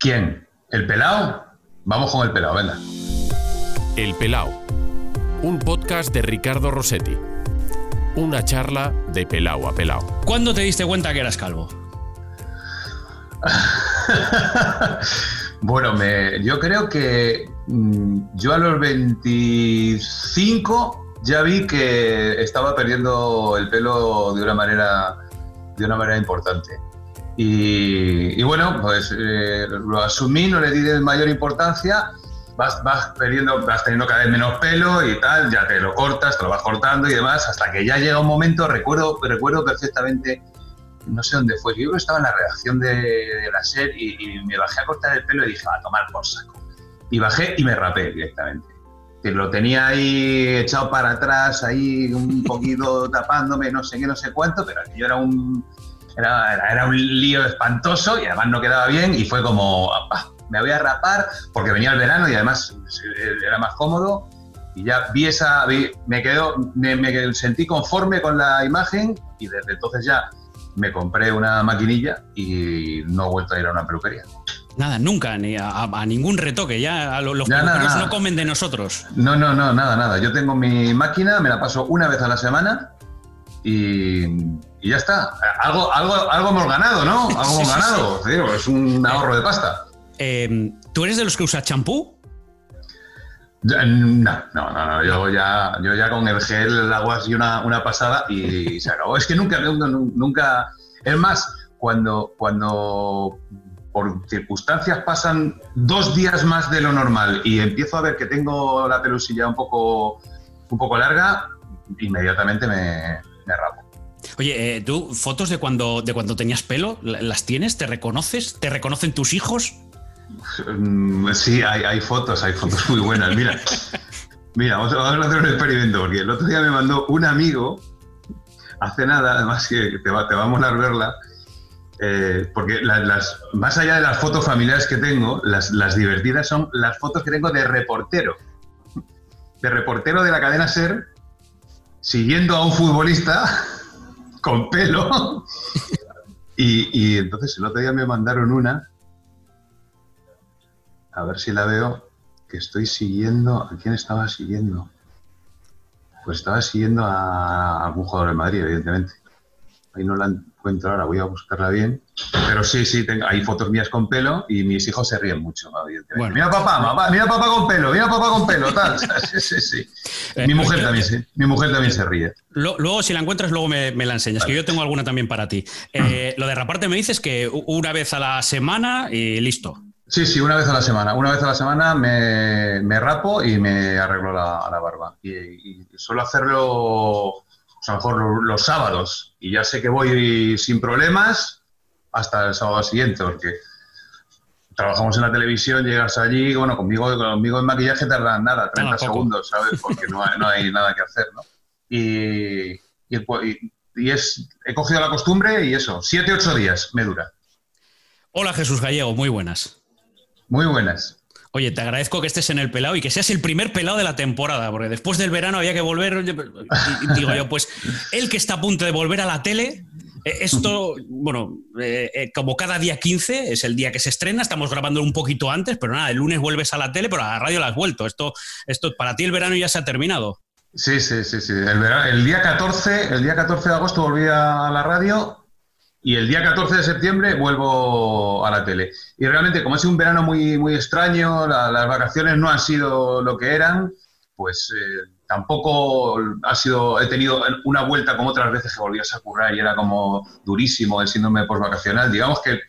¿Quién? ¿El pelao? Vamos con el pelao, venga. El pelao. Un podcast de Ricardo Rossetti. Una charla de pelao a pelao. ¿Cuándo te diste cuenta que eras calvo? bueno, me, yo creo que mm, yo a los 25 ya vi que estaba perdiendo el pelo de una manera, de una manera importante. Y, bueno, pues eh, lo asumí, no le di de mayor importancia. Vas, vas, perdiendo, vas teniendo cada vez menos pelo y tal, ya te lo cortas, te lo vas cortando y demás, hasta que ya llega un momento, recuerdo, recuerdo perfectamente, no sé dónde fue, yo estaba en la redacción de, la SER y, me bajé a cortar el pelo y dije, a tomar por saco. Y bajé y me rapé directamente. Que lo tenía ahí echado para atrás, ahí un poquito tapándome, no sé qué, no sé cuánto, pero yo era un, era, un lío espantoso y además no quedaba bien y fue como, me voy a rapar porque venía el verano y además era más cómodo y ya vi esa, me quedo, me, sentí conforme con la imagen y desde entonces ya me compré una maquinilla y no he vuelto a ir a una peluquería. Nada, nunca, ni a, ningún retoque, ya los peluqueros no comen de nosotros. No, no, no, nada, nada. Yo tengo mi máquina, me la paso una vez a la semana y, ya está. Algo, algo, algo hemos ganado, ¿no? Algo hemos ganado. es un ahorro de pasta. Em, ¿Tú eres de los que usa champú? No, no, no, no, Yo, ya, yo ya con el gel, el agua así una, una pasada y se acabó. Es que nunca, nunca. Es más, cuando, cuando por circunstancias pasan dos días más de lo normal y empiezo a ver que tengo la pelusilla un poco, un poco larga, inmediatamente me, Oye, eh, ¿tú fotos de cuando, de cuando tenías pelo, las tienes? ¿Te reconoces? ¿Te reconocen tus hijos? Mm, sí, hay, fotos, hay fotos muy buenas. Mira, mira, vamos, a hacer un experimento, porque el otro día me mandó un amigo, hace nada, además que te va, te va a molar verla, eh, porque las, más allá de las fotos familiares que tengo, las, las divertidas son las fotos que tengo de reportero. De reportero de la cadena Ser, siguiendo a un futbolista con pelo. Y, entonces el otro día me mandaron una, a ver si la veo, que estoy siguiendo, ¿a quién estaba siguiendo? Pues estaba siguiendo a algún jugador de Madrid, evidentemente. Ahí no la encuentro ahora, voy a buscarla bien. Pero sí, sí, tengo, hay fotos mías con pelo y mis hijos se ríen mucho, evidentemente. mira papá, mira papá con pelo, mira papá con pelo, tal. sí, sí, sí. Eh, mi mujer también, sí, mi mujer también se ríe. Luego, si la encuentras, luego me, la enseñas, que yo tengo alguna también para ti. Eh, lo de raparte me dices que una vez a la semana y listo. Sí, sí, una vez a la semana. Una vez a la semana me, rapo y me arreglo la, barba. Y, y, suelo hacerlo a lo mejor los, sábados y ya sé que voy sin problemas hasta el sábado siguiente, porque trabajamos en la televisión, llegas allí, bueno, conmigo, conmigo en maquillaje tardan nada, 30 segundos, ¿sabes? Porque no hay, nada que hacer, ¿no? Y, y, es, he cogido la costumbre y eso, 7, 8 días me dura. Hola Jesús Gallego, muy buenas. Muy buenas. Oye, te agradezco que estés en el pelado y que seas el primer pelado de la temporada, porque después del verano había que volver. digo yo, pues el que está a punto de volver a la tele, eh, esto, bueno, eh, eh, como cada día 15 es el día que se estrena, estamos grabando un poquito antes, pero nada, el lunes vuelves a la tele, pero a la radio la has vuelto. Esto, esto para ti el verano ya se ha terminado. Sí, sí, sí, sí. El, el día 14, el día 14 de agosto volví a la radio y el día 14 de septiembre vuelvo a la tele. Y realmente, como ha sido un verano muy, muy extraño, las vacaciones no han sido lo que eran, pues eh, tampoco ha sido, he tenido una vuelta como otras veces que volvías a currar y era como durísimo el síndrome postvacacional. Digamos que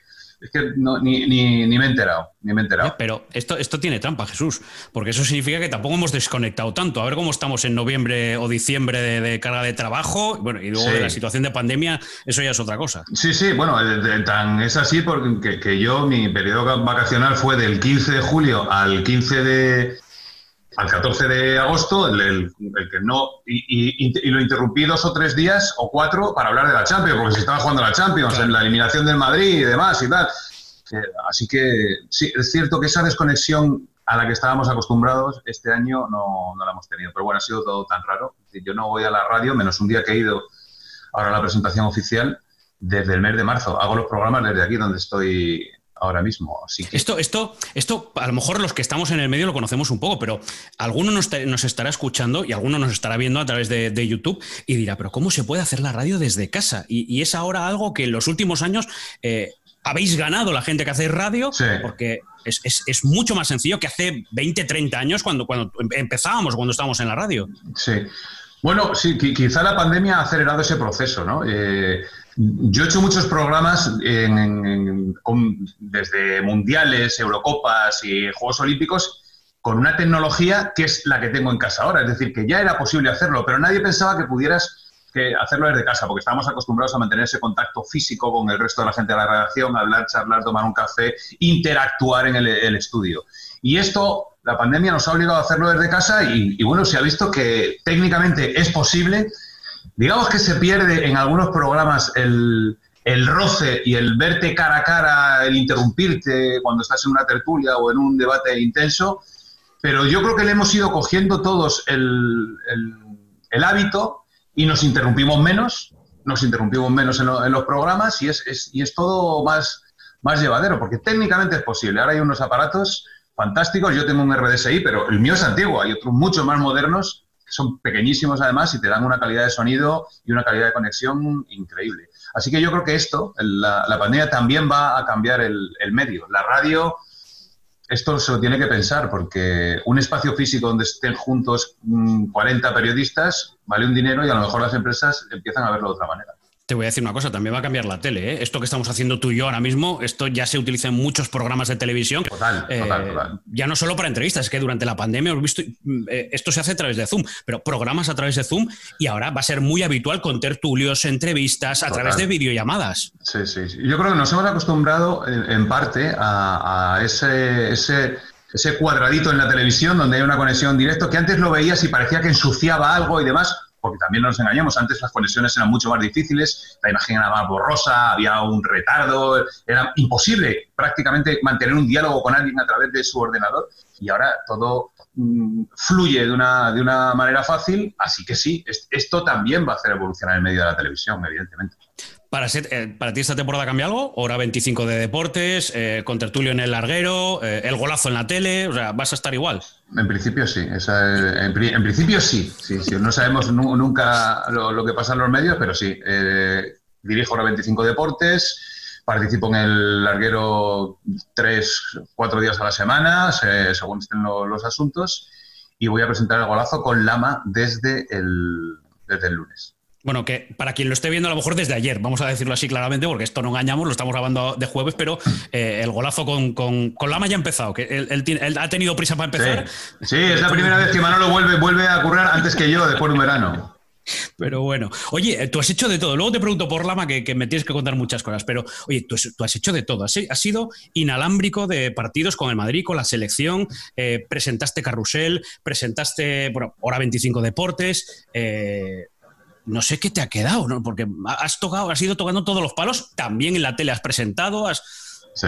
es que ni, ni, me he enterado, ni me he enterado. Pero esto, esto tiene trampa, Jesús, porque eso significa que tampoco hemos desconectado tanto. A ver cómo estamos en noviembre o diciembre de, carga de trabajo, bueno, y luego de la situación de pandemia, eso ya es otra cosa. Sí, sí, bueno, tan es así porque que yo, mi periodo vacacional fue del 15 de julio al 15 de, al 14 de agosto, el, que no, y, lo interrumpí dos o tres días o cuatro para hablar de la Champions, porque se estaba jugando la Champions, en la eliminación del Madrid y demás y tal. Eh, así que sí, es cierto que esa desconexión a la que estábamos acostumbrados este año no, no la hemos tenido. Pero bueno, ha sido todo tan raro. Yo no voy a la radio, menos un día que he ido ahora a la presentación oficial, desde el mes de marzo. Hago los programas desde aquí donde estoy ahora mismo. esto, esto, esto, a lo mejor los que estamos en el medio lo conocemos un poco, pero alguno nos, estará escuchando y alguno nos estará viendo a través de, YouTube y dirá, pero ¿cómo se puede hacer la radio desde casa? Y, es ahora algo que en los últimos años eh, habéis ganado la gente que hace radio, porque es, mucho más sencillo que hace 20, 30 años cuando, cuando empezábamos, cuando estábamos en la radio. Sí. Bueno, sí, quizá la pandemia ha acelerado ese proceso, ¿no? Eh, yo he hecho muchos programas desde mundiales, Eurocopas y Juegos Olímpicos con una tecnología que es la que tengo en casa ahora. Es decir, que ya era posible hacerlo, pero nadie pensaba que pudieras hacerlo desde casa, porque estábamos acostumbrados a mantener ese contacto físico con el resto de la gente de la redacción, hablar, charlar, tomar un café, interactuar en el, estudio. Y esto, la pandemia nos ha obligado a hacerlo desde casa y bueno, se ha visto que técnicamente es posible digamos que se pierde en algunos programas el, roce y el verte cara a cara, el interrumpirte cuando estás en una tertulia o en un debate intenso, pero yo creo que le hemos ido cogiendo todos el, hábito y nos interrumpimos menos, nos interrumpimos menos en, los programas y es, y es todo más, más llevadero, porque técnicamente es posible. Ahora hay unos aparatos fantásticos, yo tengo un RDSI, pero el mío es antiguo, hay otros mucho más modernos son pequeñísimos además y te dan una calidad de sonido y una calidad de conexión increíble. Así que yo creo que esto, la, pandemia también va a cambiar el, medio. La radio, esto se lo tiene que pensar porque un espacio físico donde estén juntos 40 mm, periodistas vale un dinero y a lo mejor las empresas empiezan a verlo de otra manera. Te voy a decir una cosa, también va a cambiar la tele. ¿eh? Esto que estamos haciendo tú y yo ahora mismo, esto ya se utiliza en muchos programas de televisión. Total, eh, total, Ya no solo para entrevistas, es que durante la pandemia hemos visto, eh, esto se hace a través de Zoom, pero programas a través de Zoom y ahora va a ser muy habitual con tertulios, entrevistas, a través de videollamadas. Sí, sí, sí, Yo creo que nos hemos acostumbrado en, parte a, ese, ese ese cuadradito en la televisión donde hay una conexión directa que antes lo veías y parecía que ensuciaba algo y demás porque también nos engañamos, antes las conexiones eran mucho más difíciles, la imagen era más borrosa, había un retardo, era imposible prácticamente mantener un diálogo con alguien a través de su ordenador y ahora todo mm, fluye de una, de una manera fácil, así que sí, esto también va a hacer evolucionar el medio de la televisión, evidentemente. Para, eh, ¿Para ti esta temporada cambia algo? Hora 25 de deportes, eh, con tertulio en el larguero, eh, el golazo en la tele, o sea, ¿vas a estar igual? En principio sí, en, principio sí, sí, no sabemos nunca lo, que pasa en los medios, pero sí. dirijo Hora 25 Deportes, participo en el larguero tres, cuatro días a la semana, según estén los asuntos, y voy a presentar el golazo con Lama desde el, desde el lunes. Bueno, que para quien lo esté viendo a lo mejor desde ayer, vamos a decirlo así claramente, porque esto no engañamos, lo estamos grabando de jueves, pero eh, el golazo con, con, Lama ya ha empezado, que él, ha tenido prisa para empezar. Sí. es la primera vez que Manolo vuelve, vuelve a currar antes que yo, después de un verano. Pero bueno, oye, tú has hecho de todo. Luego te pregunto por Lama, que, me tienes que contar muchas cosas, pero oye, tú, has hecho de todo. Has, sido inalámbrico de partidos con el Madrid, con la selección, eh, presentaste Carrusel, presentaste, bueno, Hora 25 Deportes. Eh, no sé qué te ha quedado, ¿no? Porque has tocado, has ido tocando todos los palos, también en la tele has presentado, has... Sí.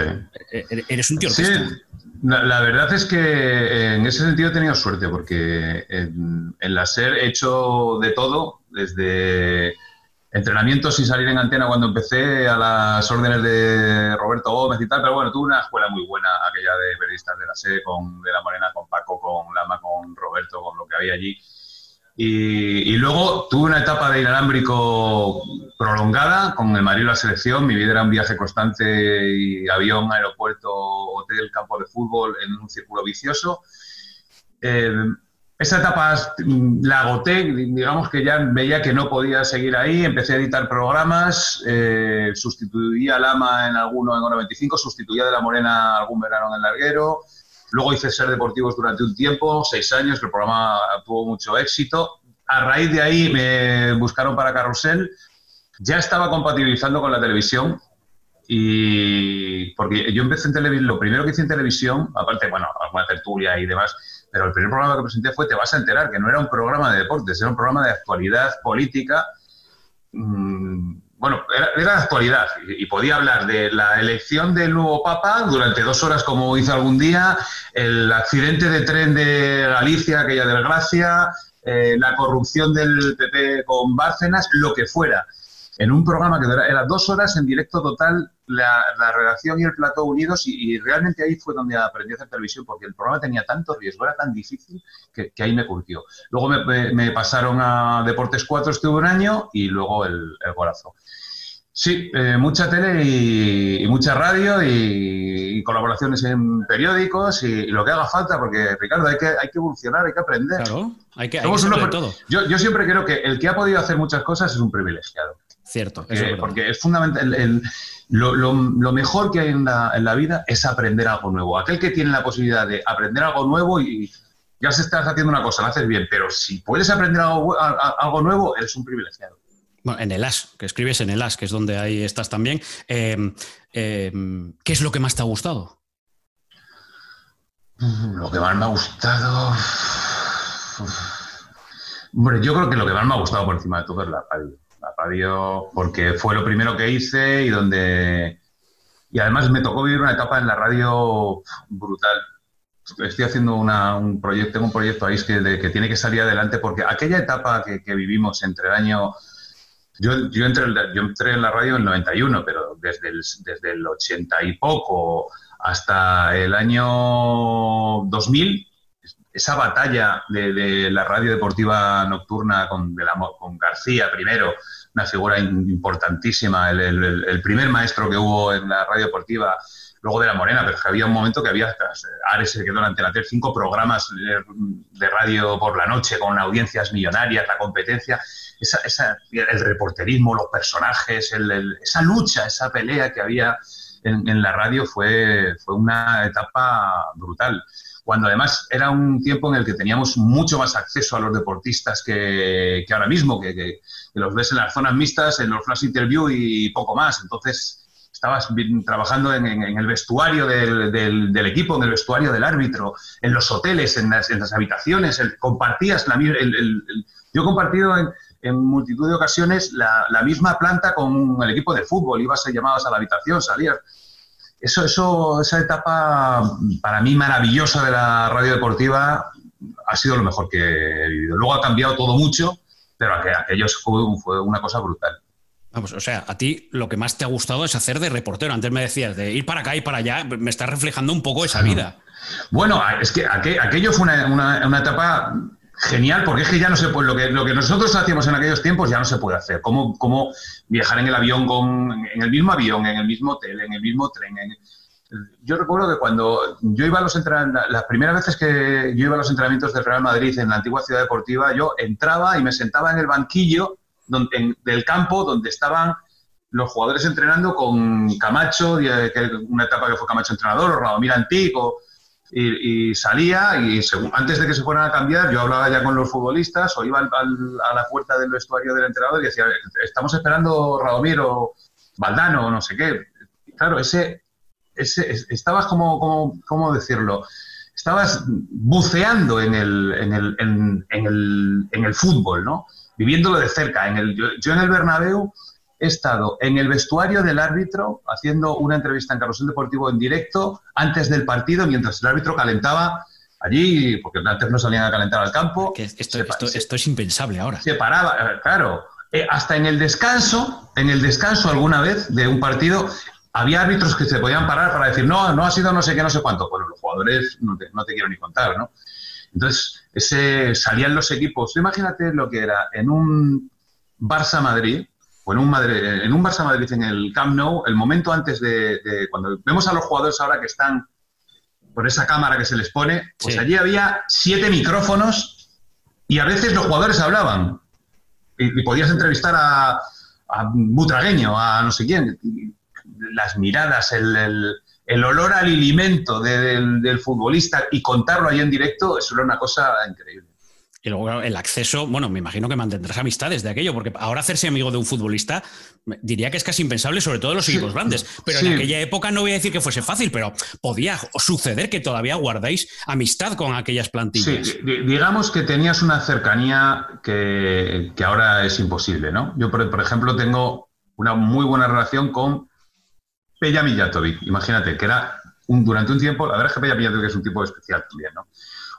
E-, e-, eres un tío Sí, la, verdad es que en ese sentido he tenido suerte, porque en, la SER he hecho de todo, desde entrenamientos sin salir en antena cuando empecé, a las órdenes de Roberto Gómez y tal, pero bueno, tuve una escuela muy buena, aquella de periodistas de la SER, con De la Morena, con Paco, con Lama, con Roberto, con lo que había allí. Y, luego tuve una etapa de inalámbrico prolongada con el Madrid la selección. Mi vida era un viaje constante y avión, aeropuerto, hotel, campo de fútbol en un círculo vicioso. Eh, esa etapa la agoté, digamos que ya veía que no podía seguir ahí, empecé a editar programas, eh, sustituía a Lama en alguno en Hora 25, sustituía de La Morena algún verano en el Larguero, Luego hice Ser Deportivos durante un tiempo, seis años, que el programa tuvo mucho éxito. A raíz de ahí me buscaron para Carrusel. Ya estaba compatibilizando con la televisión y porque yo empecé en televisión, lo primero que hice en televisión, aparte, bueno, alguna tertulia y demás, pero el primer programa que presenté fue Te vas a enterar, que no era un programa de deportes, era un programa de actualidad política. Mmm, bueno, era, de actualidad y, podía hablar de la elección del nuevo Papa durante dos horas, como hizo algún día, el accidente de tren de Galicia, aquella desgracia, eh, la corrupción del PP con Bárcenas, lo que fuera. En un programa que era, dos horas en directo total, la, redacción y el plató unidos, y, realmente ahí fue donde aprendí a hacer televisión, porque el programa tenía tanto riesgo, era tan difícil, que, ahí me curtió. Luego me, pasaron a Deportes 4, estuve un año, y luego el, el golazo. Sí, eh, mucha tele y, mucha radio y, colaboraciones en periódicos y, lo que haga falta, porque Ricardo, hay que, hay que evolucionar, hay que aprender. Claro, hay que, hay todo. Yo, yo, siempre creo que el que ha podido hacer muchas cosas es un privilegiado. Cierto, porque, porque es fundamental. lo, lo, mejor que hay en la, en la, vida es aprender algo nuevo. Aquel que tiene la posibilidad de aprender algo nuevo y ya se estás haciendo una cosa, lo haces bien, pero si puedes aprender algo, algo nuevo, eres un privilegiado. Bueno, en el AS, que escribes en el AS, que es donde ahí estás también. Em, em, ¿Qué es lo que más te ha gustado? Lo que más me ha gustado. Hombre, yo creo que lo que más me ha gustado por encima de todo es la radio. La radio, porque fue lo primero que hice y donde. Y además me tocó vivir una etapa en la radio brutal. Estoy haciendo un proyecto, tengo un proyecto ahí que, que tiene que salir adelante porque aquella etapa que, que vivimos entre el año yo, yo, entré, yo entré en la radio en el 91, pero desde el, desde el 80 y poco hasta el año 2000, esa batalla de, la radio deportiva nocturna con, con García primero, una figura importantísima, el, primer maestro que hubo en la radio deportiva, luego de la Morena, pero había un momento que había, Ares se quedó durante la cinco programas de radio por la noche con audiencias millonarias, la competencia, esa, el reporterismo, los personajes, esa lucha, esa pelea que había en, la radio fue, fue una etapa brutal. Cuando además era un tiempo en el que teníamos mucho más acceso a los deportistas que, ahora mismo, que, los ves en las zonas mixtas, en los flash interview y poco más. Entonces, estabas trabajando en, el vestuario del, equipo, en el vestuario del árbitro, en los hoteles, en las, habitaciones, compartías la, el, yo he compartido en, multitud de ocasiones la, misma planta con el equipo de fútbol, ibas a llamadas a la habitación, salías. Eso, eso, esa etapa para mí maravillosa de la radio deportiva ha sido lo mejor que he vivido. Luego ha cambiado todo mucho, pero aquello fue, una cosa brutal. Vamos, o sea, a ti lo que más te ha gustado es hacer de reportero. Antes me decías de ir para acá y para allá, me está reflejando un poco esa vida. Bueno, es que aquello fue una, una etapa genial, porque es que ya no se puede, lo que, lo que nosotros hacíamos en aquellos tiempos ya no se puede hacer. ¿Cómo, cómo viajar en el avión con, en el mismo avión, en el mismo hotel, en el mismo tren? yo recuerdo que cuando yo iba a los entrenamientos, las primeras veces que yo iba a los entrenamientos del Real Madrid en la antigua ciudad deportiva, yo entraba y me sentaba en el banquillo donde, del campo donde estaban los jugadores entrenando con Camacho, una etapa que fue Camacho entrenador, o Radomir Antico, y, salía y antes de que se fueran a cambiar yo hablaba ya con los futbolistas o iba a la puerta del vestuario del entrenador y decía, estamos esperando Radomir o Valdano o no sé qué. claro, ese, ese estabas como, como, ¿cómo decirlo? Estabas buceando en el, en el, en, el, en el fútbol, ¿no? Viviéndolo de cerca. En el, yo, yo en el Bernabéu he estado en el vestuario del árbitro haciendo una entrevista en Carrusel Deportivo en directo antes del partido, mientras el árbitro calentaba allí, porque antes no salían a calentar al campo. esto, esto, es impensable ahora. Se paraba, eh, claro. Eh, hasta en el descanso, en el descanso alguna vez de un partido, había árbitros que se podían parar para decir, no, no ha sido no sé qué, no sé cuánto. Bueno, los jugadores no te, no te quiero ni contar, ¿no? Entonces, ese, salían los equipos. Imagínate lo que era en un Barça Madrid, o en un, Madrid, en un Barça Madrid en el Camp Nou, el momento antes de, cuando vemos a los jugadores ahora que están por esa cámara que se les pone, pues allí había siete micrófonos y a veces los jugadores hablaban y, podías entrevistar a, a, Butragueño, a no sé quién, las miradas, el, el, olor al alimento del, del futbolista y contarlo ahí en directo, eso era una cosa increíble. Y luego el acceso, bueno, me imagino que mantendrás amistades de aquello, porque ahora hacerse amigo de un futbolista diría que es casi impensable, sobre todo en los equipos grandes. Pero en aquella época no voy a decir que fuese fácil, pero podía suceder que todavía guardáis amistad con aquellas plantillas. Sí, digamos que tenías una cercanía que, ahora es imposible, ¿no? Yo, por, ejemplo, tengo una muy buena relación con Pella Mijatovic. Imagínate, que era un, durante un tiempo, la verdad es que Pella Mijatovic es un tipo especial también, ¿no?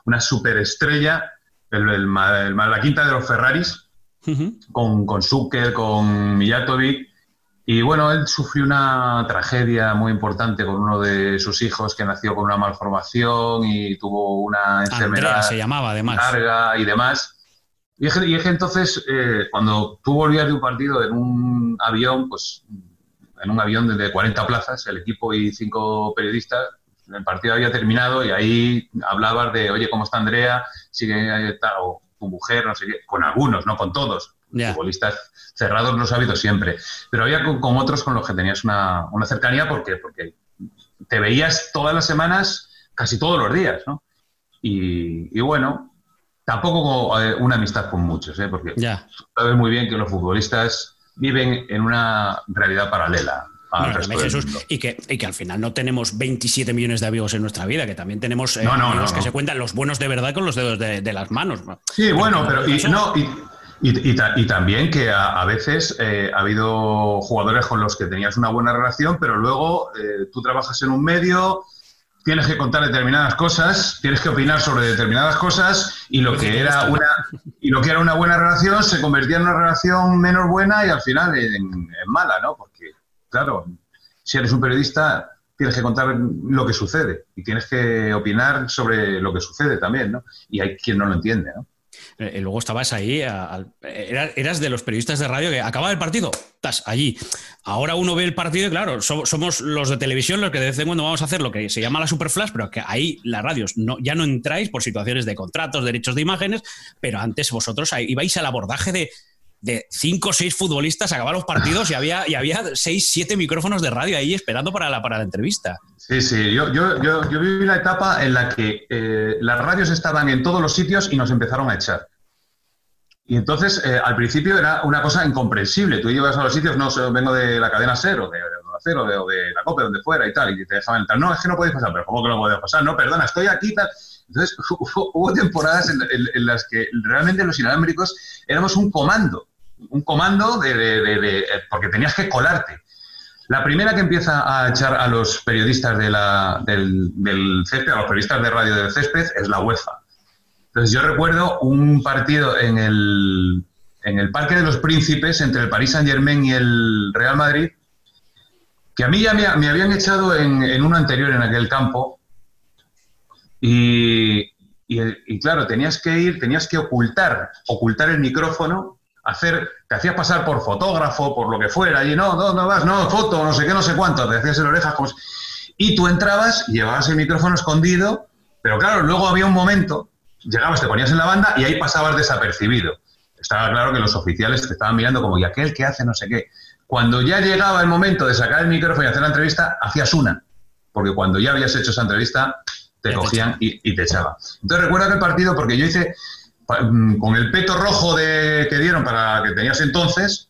Una superestrella el, la quinta de los Ferraris, con, con Zucker, con Mijatovic. Y bueno, él sufrió una tragedia muy importante con uno de sus hijos que nació con una malformación y tuvo una enfermedad se llamaba, además. larga y demás. Y es que, entonces, eh, cuando tú volvías de un partido en un avión, pues en un avión de 40 plazas, el equipo y cinco periodistas, el partido había terminado y ahí hablabas de, oye, ¿cómo está Andrea? Sigue o tu mujer, no sé qué, con algunos, no con todos. Futbolistas cerrados los ha habido siempre. Pero había con, otros con los que tenías una, una cercanía porque, porque te veías todas las semanas, casi todos los días, ¿no? Y, y bueno, tampoco eh, una amistad con muchos, ¿eh? porque ya. sabes muy bien que los futbolistas viven en una realidad paralela. Al resto Jesús, y, que, y que al final no tenemos 27 millones de amigos en nuestra vida, que también tenemos eh, amigos que se cuentan los buenos de verdad con los dedos de, las manos. Sí, bueno, pero y, no, y, y, también que a, veces eh, ha habido jugadores con los que tenías una buena relación, pero luego tú trabajas en un medio, tienes que contar determinadas cosas, tienes que opinar sobre determinadas cosas y lo que era una y lo que era una buena relación se convertía en una relación menos buena y al final en, mala, ¿no? Porque claro, si eres un periodista tienes que contar lo que sucede y tienes que opinar sobre lo que sucede también, ¿no? Y hay quien no lo entiende, ¿no? Eh, luego estabas ahí, eras de los periodistas de radio que acababa el partido, estás allí. Ahora uno ve el partido y claro, somos los de televisión los que de vez en cuando vamos a hacer lo que se llama la superflash, pero que ahí las radios no, ya no entráis por situaciones de contratos, derechos de imágenes, pero antes vosotros ibais al abordaje de de cinco o seis futbolistas acababan los partidos y había, y había seis, siete micrófonos de radio ahí esperando para la, para la entrevista. Sí, sí, yo, yo, yo, yo viví la etapa en la que eh, las radios estaban en todos los sitios y nos empezaron a echar. Y entonces, eh, al principio era una cosa incomprensible. Tú ibas a los sitios, no vengo de la cadena cero, de, cero, de, de, la COPE, donde fuera y tal, y te dejaban entrar. No, es que no podéis pasar, pero ¿cómo que no podéis pasar? No, perdona, estoy aquí tal. Entonces, hubo, temporadas en, las que realmente los inalámbricos éramos un comando un comando de, porque tenías que colarte. La primera que empieza a echar a los periodistas de la, del, del césped, a los periodistas de radio del césped, es la UEFA. Entonces yo recuerdo un partido en el, en el Parque de los Príncipes entre el Paris Saint Germain y el Real Madrid, que a mí ya me, habían echado en, en, uno anterior en aquel campo. Y, y, y, claro, tenías que ir, tenías que ocultar, ocultar el micrófono hacer, te hacías pasar por fotógrafo, por lo que fuera, y no, no, no vas, no, foto, no sé qué, no sé cuánto, te hacías en orejas como Y tú entrabas, llevabas el micrófono escondido, pero claro, luego había un momento, llegabas, te ponías en la banda y ahí pasabas desapercibido. Estaba claro que los oficiales te estaban mirando como, ¿y aquel que hace no sé qué? Cuando ya llegaba el momento de sacar el micrófono y hacer la entrevista, hacías una, porque cuando ya habías hecho esa entrevista, te cogían y, y te echaban. Entonces recuerda que el partido, porque yo hice, con el peto rojo de, que dieron para que tenías entonces.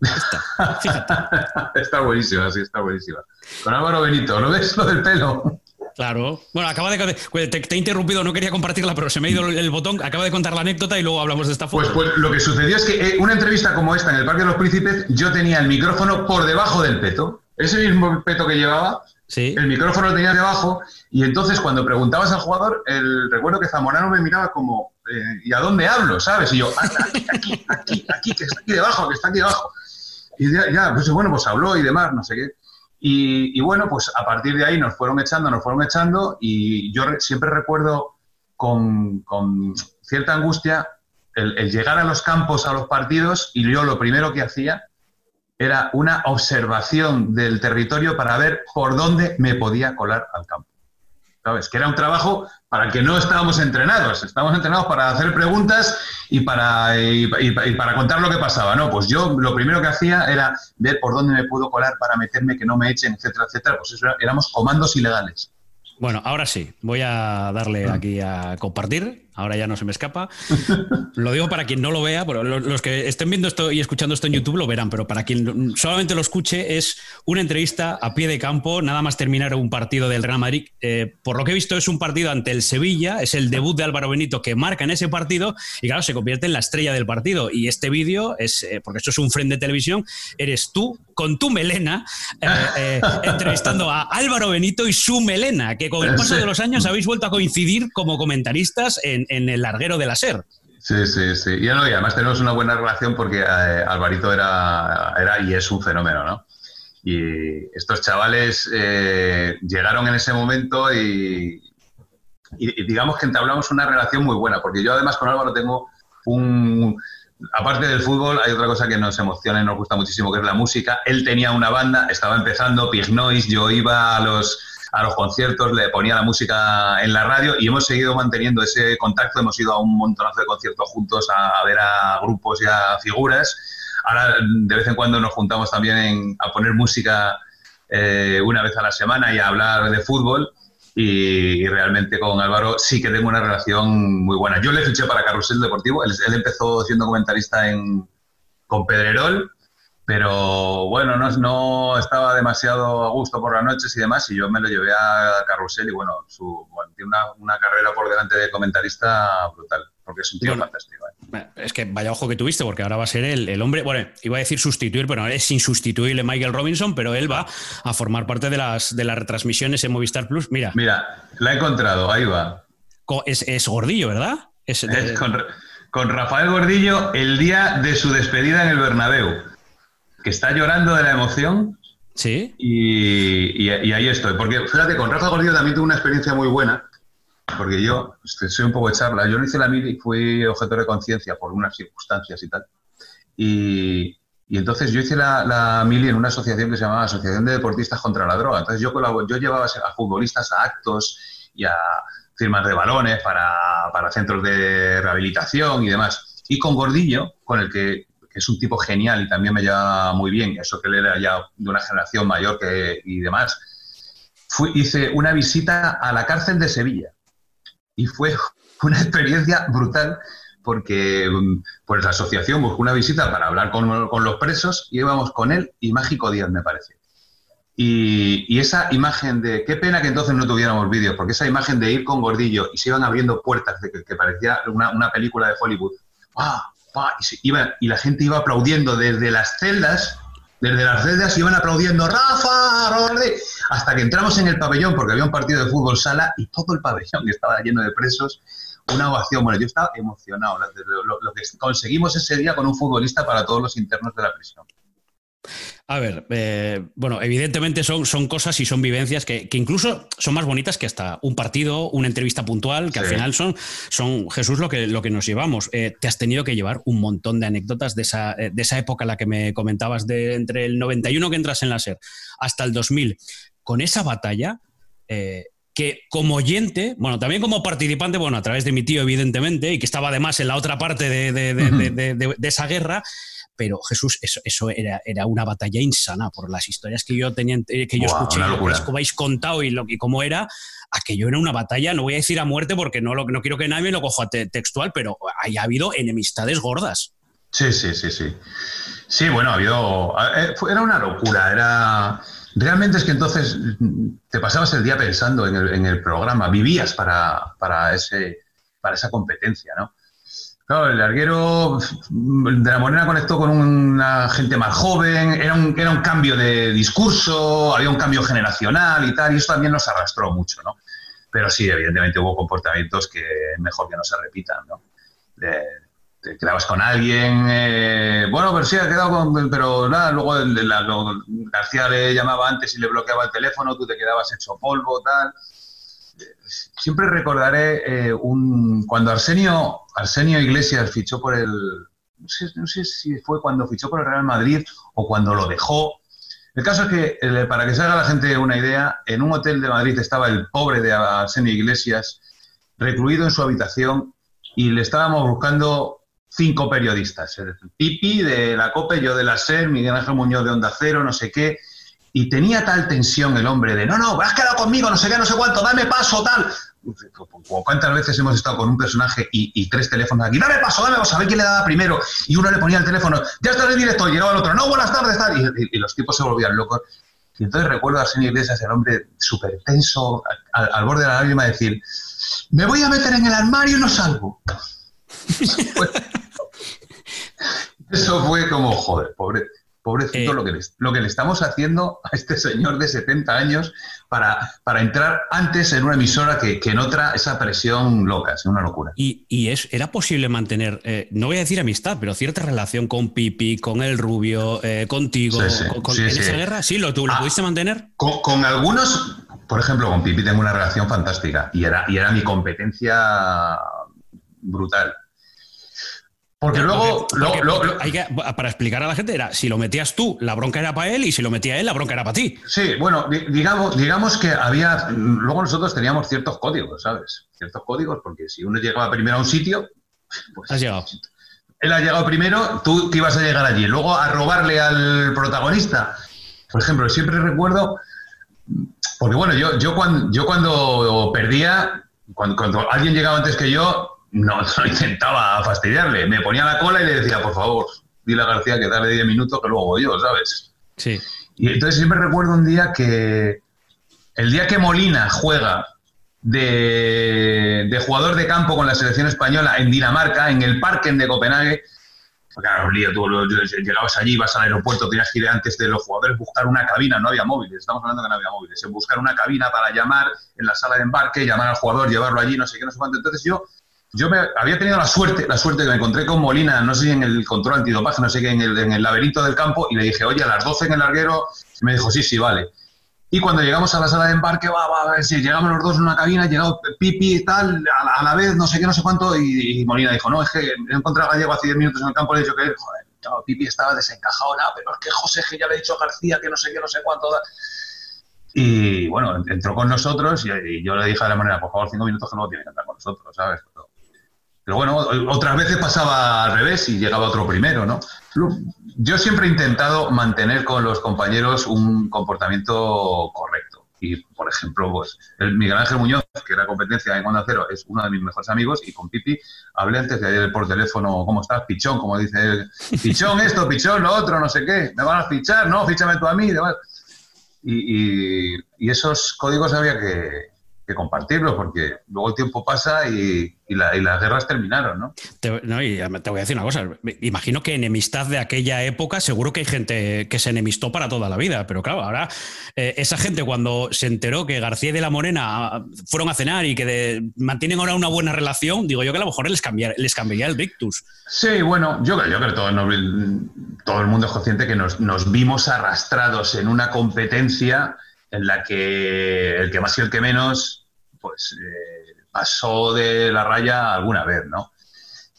Está, está buenísima, sí, está buenísima. Con Álvaro Benito, ¿lo ves lo del pelo? Claro. Bueno, acaba de. Te, te, he interrumpido, no quería compartirla, pero se me ha ido el, botón. Acaba de contar la anécdota y luego hablamos de esta foto. Pues, pues lo que sucedió es que eh, una entrevista como esta en el Parque de los Príncipes, yo tenía el micrófono por debajo del peto. Ese mismo peto que llevaba, el micrófono lo tenía debajo y entonces cuando preguntabas al jugador, el recuerdo que Zamorano me miraba como, eh, ¿y a dónde hablo? ¿Sabes? Y yo, aquí, aquí, aquí, aquí, que está aquí debajo, que está aquí debajo. Y ya, pues bueno, pues habló y demás, no sé qué. Y, bueno, pues a partir de ahí nos fueron echando, nos fueron echando y yo siempre recuerdo con, con cierta angustia el, el, llegar a los campos, a los partidos y yo lo primero que hacía era una observación del territorio para ver por dónde me podía colar al campo. ¿Sabes? Que era un trabajo para el que no estábamos entrenados. Estábamos entrenados para hacer preguntas y para, para contar lo que pasaba. No, pues yo lo primero que hacía era ver por dónde me puedo colar para meterme, que no me echen, etcétera, etcétera. Pues eso éramos comandos ilegales. Bueno, ahora sí, voy a darle aquí a compartir ahora ya no se me escapa. Lo digo para quien no lo vea, pero los que estén viendo esto y escuchando esto en YouTube lo verán, pero para quien solamente lo escuche es una entrevista a pie de campo, nada más terminar un partido del Real Madrid. Eh, por lo que he visto es un partido ante el Sevilla, es el debut de Álvaro Benito que marca en ese partido y claro, se convierte en la estrella del partido. Y este vídeo es, eh, porque esto es un friend de televisión, eres tú con tu melena eh, entrevistando a Álvaro Benito y su melena, que con el paso de los años habéis vuelto a coincidir como comentaristas en, en el larguero de la SER. Sí, sí, sí. Y, además tenemos una buena relación porque eh, Alvarito era, era y es un fenómeno, ¿no? Y estos chavales eh, llegaron en ese momento y, y, digamos que entablamos una relación muy buena, porque yo además con Álvaro tengo un... Aparte del fútbol, hay otra cosa que nos emociona y nos gusta muchísimo, que es la música. Él tenía una banda, estaba empezando, Pig Noise, yo iba a los, a los conciertos, le ponía la música en la radio y hemos seguido manteniendo ese contacto, hemos ido a un montonazo de conciertos juntos a, ver a grupos y a figuras. Ahora de vez en cuando nos juntamos también a poner música eh, una vez a la semana y a hablar de fútbol y, realmente con Álvaro sí que tengo una relación muy buena. Yo le fiché para Carrusel Deportivo, él, empezó siendo comentarista en, con Pedrerol, pero bueno, no, no, estaba demasiado a gusto por las noches y demás, y yo me lo llevé a Carrusel y bueno, su, tiene una, una carrera por delante de comentarista brutal porque es un tío fantástico. ¿eh? Es que vaya ojo que tuviste, porque ahora va a ser el, hombre, bueno, iba a decir sustituir, pero es insustituible Michael Robinson, pero él va a formar parte de las, de las retransmisiones en Movistar Plus. Mira. Mira, la he encontrado, ahí va. Es, Gordillo, ¿verdad? Es, con, Rafael Gordillo el día de su despedida en el Bernabéu, que está llorando de la emoción. Sí. Y, y ahí estoy, porque fíjate, con Rafael Gordillo también tuve una experiencia muy buena porque yo este, soy un poco de charla. Yo no hice la mili, fui objeto de conciencia por unas circunstancias y tal. Y, y entonces yo hice la, la, mili en una asociación que se llamaba Asociación de Deportistas contra la Droga. Entonces yo, yo llevaba a futbolistas a actos y a firmas de balones para, para centros de rehabilitación y demás. Y con Gordillo, con el que, es un tipo genial y también me lleva muy bien, eso que él era ya de una generación mayor que, y demás, hice una visita a la cárcel de Sevilla y fue una experiencia brutal porque mm, pues la asociación buscó una visita para hablar con, con los presos y íbamos con él y Mágico Díaz, me parece. Y, esa imagen de, qué pena que entonces no tuviéramos vídeos, porque esa imagen de ir con Gordillo y se iban abriendo puertas, de que, parecía una, una, película de Hollywood, Y, iba, y la gente iba aplaudiendo desde las celdas desde las celdas iban aplaudiendo ¡Rafa! hasta que entramos en el pabellón porque había un partido de fútbol sala y todo el pabellón estaba lleno de presos. Una ovación. Bueno, yo estaba emocionado. Lo, lo que conseguimos ese día con un futbolista para todos los internos de la prisión. A ver, eh, bueno, evidentemente son, son cosas y son vivencias que, incluso son más bonitas que hasta un partido, una entrevista puntual, que al final son, son, Jesús, lo que, lo que nos llevamos. Eh, te has tenido que llevar un montón de anécdotas de esa, eh, de esa época en la que me comentabas, de entre el 91 que entras en la SER hasta el 2000, con esa batalla. que como oyente, bueno, también como participante, bueno, a través de mi tío, evidentemente, y que estaba además en la otra parte de, de esa guerra, pero Jesús, eso, eso era, era, una batalla insana por las historias que yo tenía, eh, que yo escuché, lo que habéis contado y, lo, y cómo era, aquello era una batalla, no voy a decir a muerte porque no, no quiero que nadie me lo coja textual, pero haya habido enemistades gordas. Sí, sí, sí, sí. Sí, bueno, ha habido. Eh, era una locura, era. Realmente es que entonces mm, te pasabas el día pensando en el, en el programa, vivías para, para, ese, para esa competencia, ¿no? Claro, el larguero de la Morena conectó con una gente más joven, era un, era un cambio de discurso, había un cambio generacional y tal, y eso también nos arrastró mucho, ¿no? Pero sí, evidentemente hubo comportamientos que mejor que no se repitan, ¿no? te quedabas con alguien, eh, bueno, pero sí, ha quedado con, pero nada, luego García le llamaba antes y le bloqueaba el teléfono, tú te quedabas hecho polvo, tal siempre recordaré eh, un, cuando Arsenio, Arsenio Iglesias fichó por el, no sé, si fue cuando fichó por el Real Madrid o cuando lo dejó. El caso es que, eh, para que se haga la gente una idea, en un hotel de Madrid estaba el pobre de Arsenio Iglesias recluido en su habitación y le estábamos buscando cinco periodistas. Pipi de la COPE, yo de la SER, Miguel Ángel Muñoz de Onda Cero, no sé qué. Y tenía tal tensión el hombre de, no, no, has quedado conmigo, no sé qué, no sé cuánto, dame paso, tal. ¿Cuántas veces hemos estado con un personaje y, tres teléfonos aquí? Dame paso, dame paso, a ver quién le daba primero. Y uno le ponía el teléfono, ya está en directo, y llegaba el otro, no, buenas tardes, tal. Y, los tipos se volvían locos. Y entonces recuerdo a Arsenio Iglesias, el hombre súper tenso, al, borde de la lágrima, decir, me voy a meter en el armario y no salgo. Eso fue como, joder, pobre, Pobrecito, Eh. lo, que le, lo que le estamos haciendo a este señor de 70 años para, para entrar antes en una emisora que, que en otra, esa presión loca, es una locura. Y, y es, era posible mantener, eh, no voy a decir amistad, pero cierta relación con Pipi, con el Rubio, eh, contigo, Sí, sí, con, con- sí, en esa guerra. Sí, lo, tú, ¿lo Ah. pudiste mantener. Con, con algunos, por ejemplo, con Pipi tengo una relación fantástica y era, y era mi competencia brutal. Porque luego, Porque- luego- porque- luego- porque hay que- para explicar a la gente, era si lo metías tú, la bronca era para él, y si lo metía él, la bronca era para ti. Sí, bueno, di- digamos, digamos que había. Luego nosotros teníamos ciertos códigos, ¿sabes? Ciertos códigos, porque si uno llegaba primero a un sitio, pues. Has llegado. Él ha llegado primero, tú que ibas a llegar allí. Luego a robarle al protagonista. Por ejemplo, siempre recuerdo. Porque bueno, yo, yo, cuando, yo cuando perdía, cuando, cuando alguien llegaba antes que yo, no, no intentaba fastidiarle. Me ponía la cola y le decía, por favor, dile a García que dale 10 minutos que luego voy yo, ¿sabes? Sí. Y entonces siempre recuerdo un día que el día que Molina juega de, de jugador de campo con la selección española en Dinamarca, en el Parken de Copenhague, claro, lío, tú llegabas allí, ibas al aeropuerto, tenías que ir antes de los jugadores buscar una cabina, no había móviles, estamos hablando que no había móviles, buscar una cabina para llamar en la sala de embarque, llamar al jugador, llevarlo allí, no sé qué, no sé cuánto. Entonces yo, yo me, había tenido la suerte, la suerte que me encontré con Molina, no sé si en el control antidopaje, no sé qué, en el, en laberinto del campo, y le dije, oye, a las 12 en el larguero, me dijo, sí, sí, vale. Y cuando llegamos a la sala de embarque, va, va, va, sí, llegamos los dos en una cabina, llegado Pipi y tal, a la, vez, no sé qué, no sé cuánto, y, Molina dijo, no, es que he encontrado a Gallego hace 10 minutos en el campo, le he dicho que, joder, Pipi estaba desencajado, nada, pero es que José, que ya le he dicho a García que no sé qué, no sé cuánto. da". Y bueno, entró con nosotros y, yo le dije de la manera, por favor, cinco minutos que luego tiene que entrar con nosotros, ¿sabes? Pero bueno, otras veces pasaba al revés y llegaba otro primero, ¿no? Yo siempre he intentado mantener con los compañeros un comportamiento correcto. Y, por ejemplo, pues el Miguel Ángel Muñoz, que era competencia en Onda Cero, es uno de mis mejores amigos, y con Pipi hablé antes de ayer por teléfono, ¿cómo estás? Pichón, como dice él. Pichón esto, pichón lo otro, no sé qué. ¿Me van a fichar? No, fíchame tú a mí. Y, y- y esos códigos había que, que compartirlos, porque luego el tiempo pasa y, y la- y las guerras terminaron, ¿no? Te, no, y te voy a decir una cosa. Imagino que enemistad de aquella época, seguro que hay gente que se enemistó para toda la vida. Pero claro, ahora eh, esa gente cuando se enteró que García y de la Morena fueron a cenar y que de- mantienen ahora una buena relación, digo yo que a lo mejor les, cambiar, les cambiaría el Victus. Sí, bueno, yo, creo- yo creo que todo, el mundo es consciente que nos, nos vimos arrastrados en una competencia en la que el que más y el que menos, pues eh, pasó de la raya alguna vez, ¿no?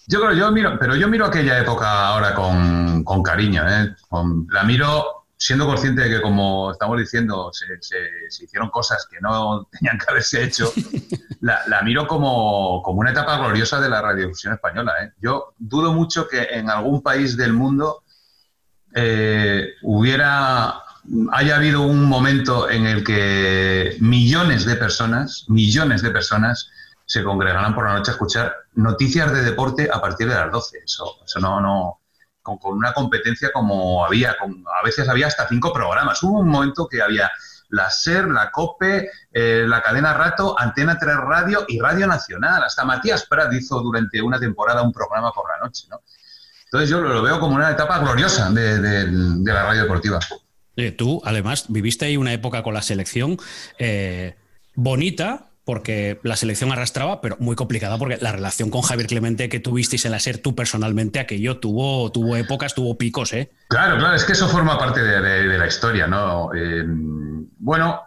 Yo creo, yo miro, pero yo miro aquella época ahora con, con cariño, ¿eh? Con- la miro siendo consciente de que, como estamos diciendo, se, se- se hicieron cosas que no tenían que haberse hecho, la, la miro como, como una etapa gloriosa de la radiodifusión española. ¿eh? Yo dudo mucho que en algún país del mundo eh, hubiera haya habido un momento en el que millones de personas, millones de personas se congregaran por la noche a escuchar noticias de deporte a partir de las 12. Eso, eso no, no, con, una competencia como había, con- a veces había hasta cinco programas. Hubo un momento que había la SER, la COPE, eh, la cadena Rato, Antena 3 Radio y Radio Nacional. Hasta Matías Prat hizo durante una temporada un programa por la noche. ¿no? Entonces yo lo, veo como una etapa gloriosa de la radio deportiva. Eh, tú, además, viviste ahí una época con la selección eh, bonita, porque la selección arrastraba, pero muy complicada, porque la relación con Javier Clemente que tuvisteis en la SER tú personalmente, aquello tuvo, tuvo épocas, tuvo picos, ¿eh? Claro, claro, es que eso forma parte de, la historia, ¿no? Eh, bueno,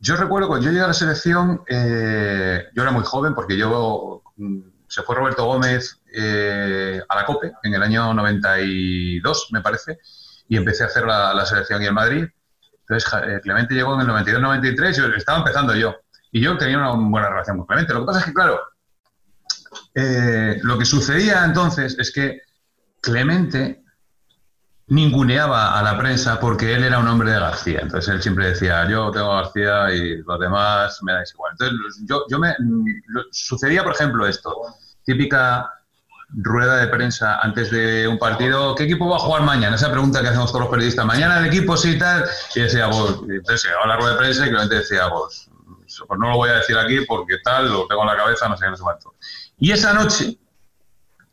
yo recuerdo cuando yo llegué a la selección, yo era muy joven porque yo mm, se fue Roberto Gómez a la COPE en el año 92, me parece, y empecé a hacer la, selección aquí en Madrid. Entonces, eh, Clemente llegó en el 92-93, yo estaba empezando yo. Y yo tenía una buena relación con Clemente. Lo que pasa es que, claro, eh, lo que sucedía entonces es que Clemente ninguneaba a la prensa porque él era un hombre de García. Entonces él siempre decía, yo tengo a García y los demás me dais igual. Entonces yo, yo me... sucedía, por ejemplo, esto. Típica rueda de prensa antes de un partido, ¿qué equipo va a jugar mañana? Esa pregunta que hacemos todos los periodistas. Mañana el equipo sí tal. Y decía, y entonces llegaba la rueda de prensa y Clemente decía, pues, pues no lo voy a decir aquí porque tal, lo tengo en la cabeza, no sé qué, no sé cuánto. Y esa noche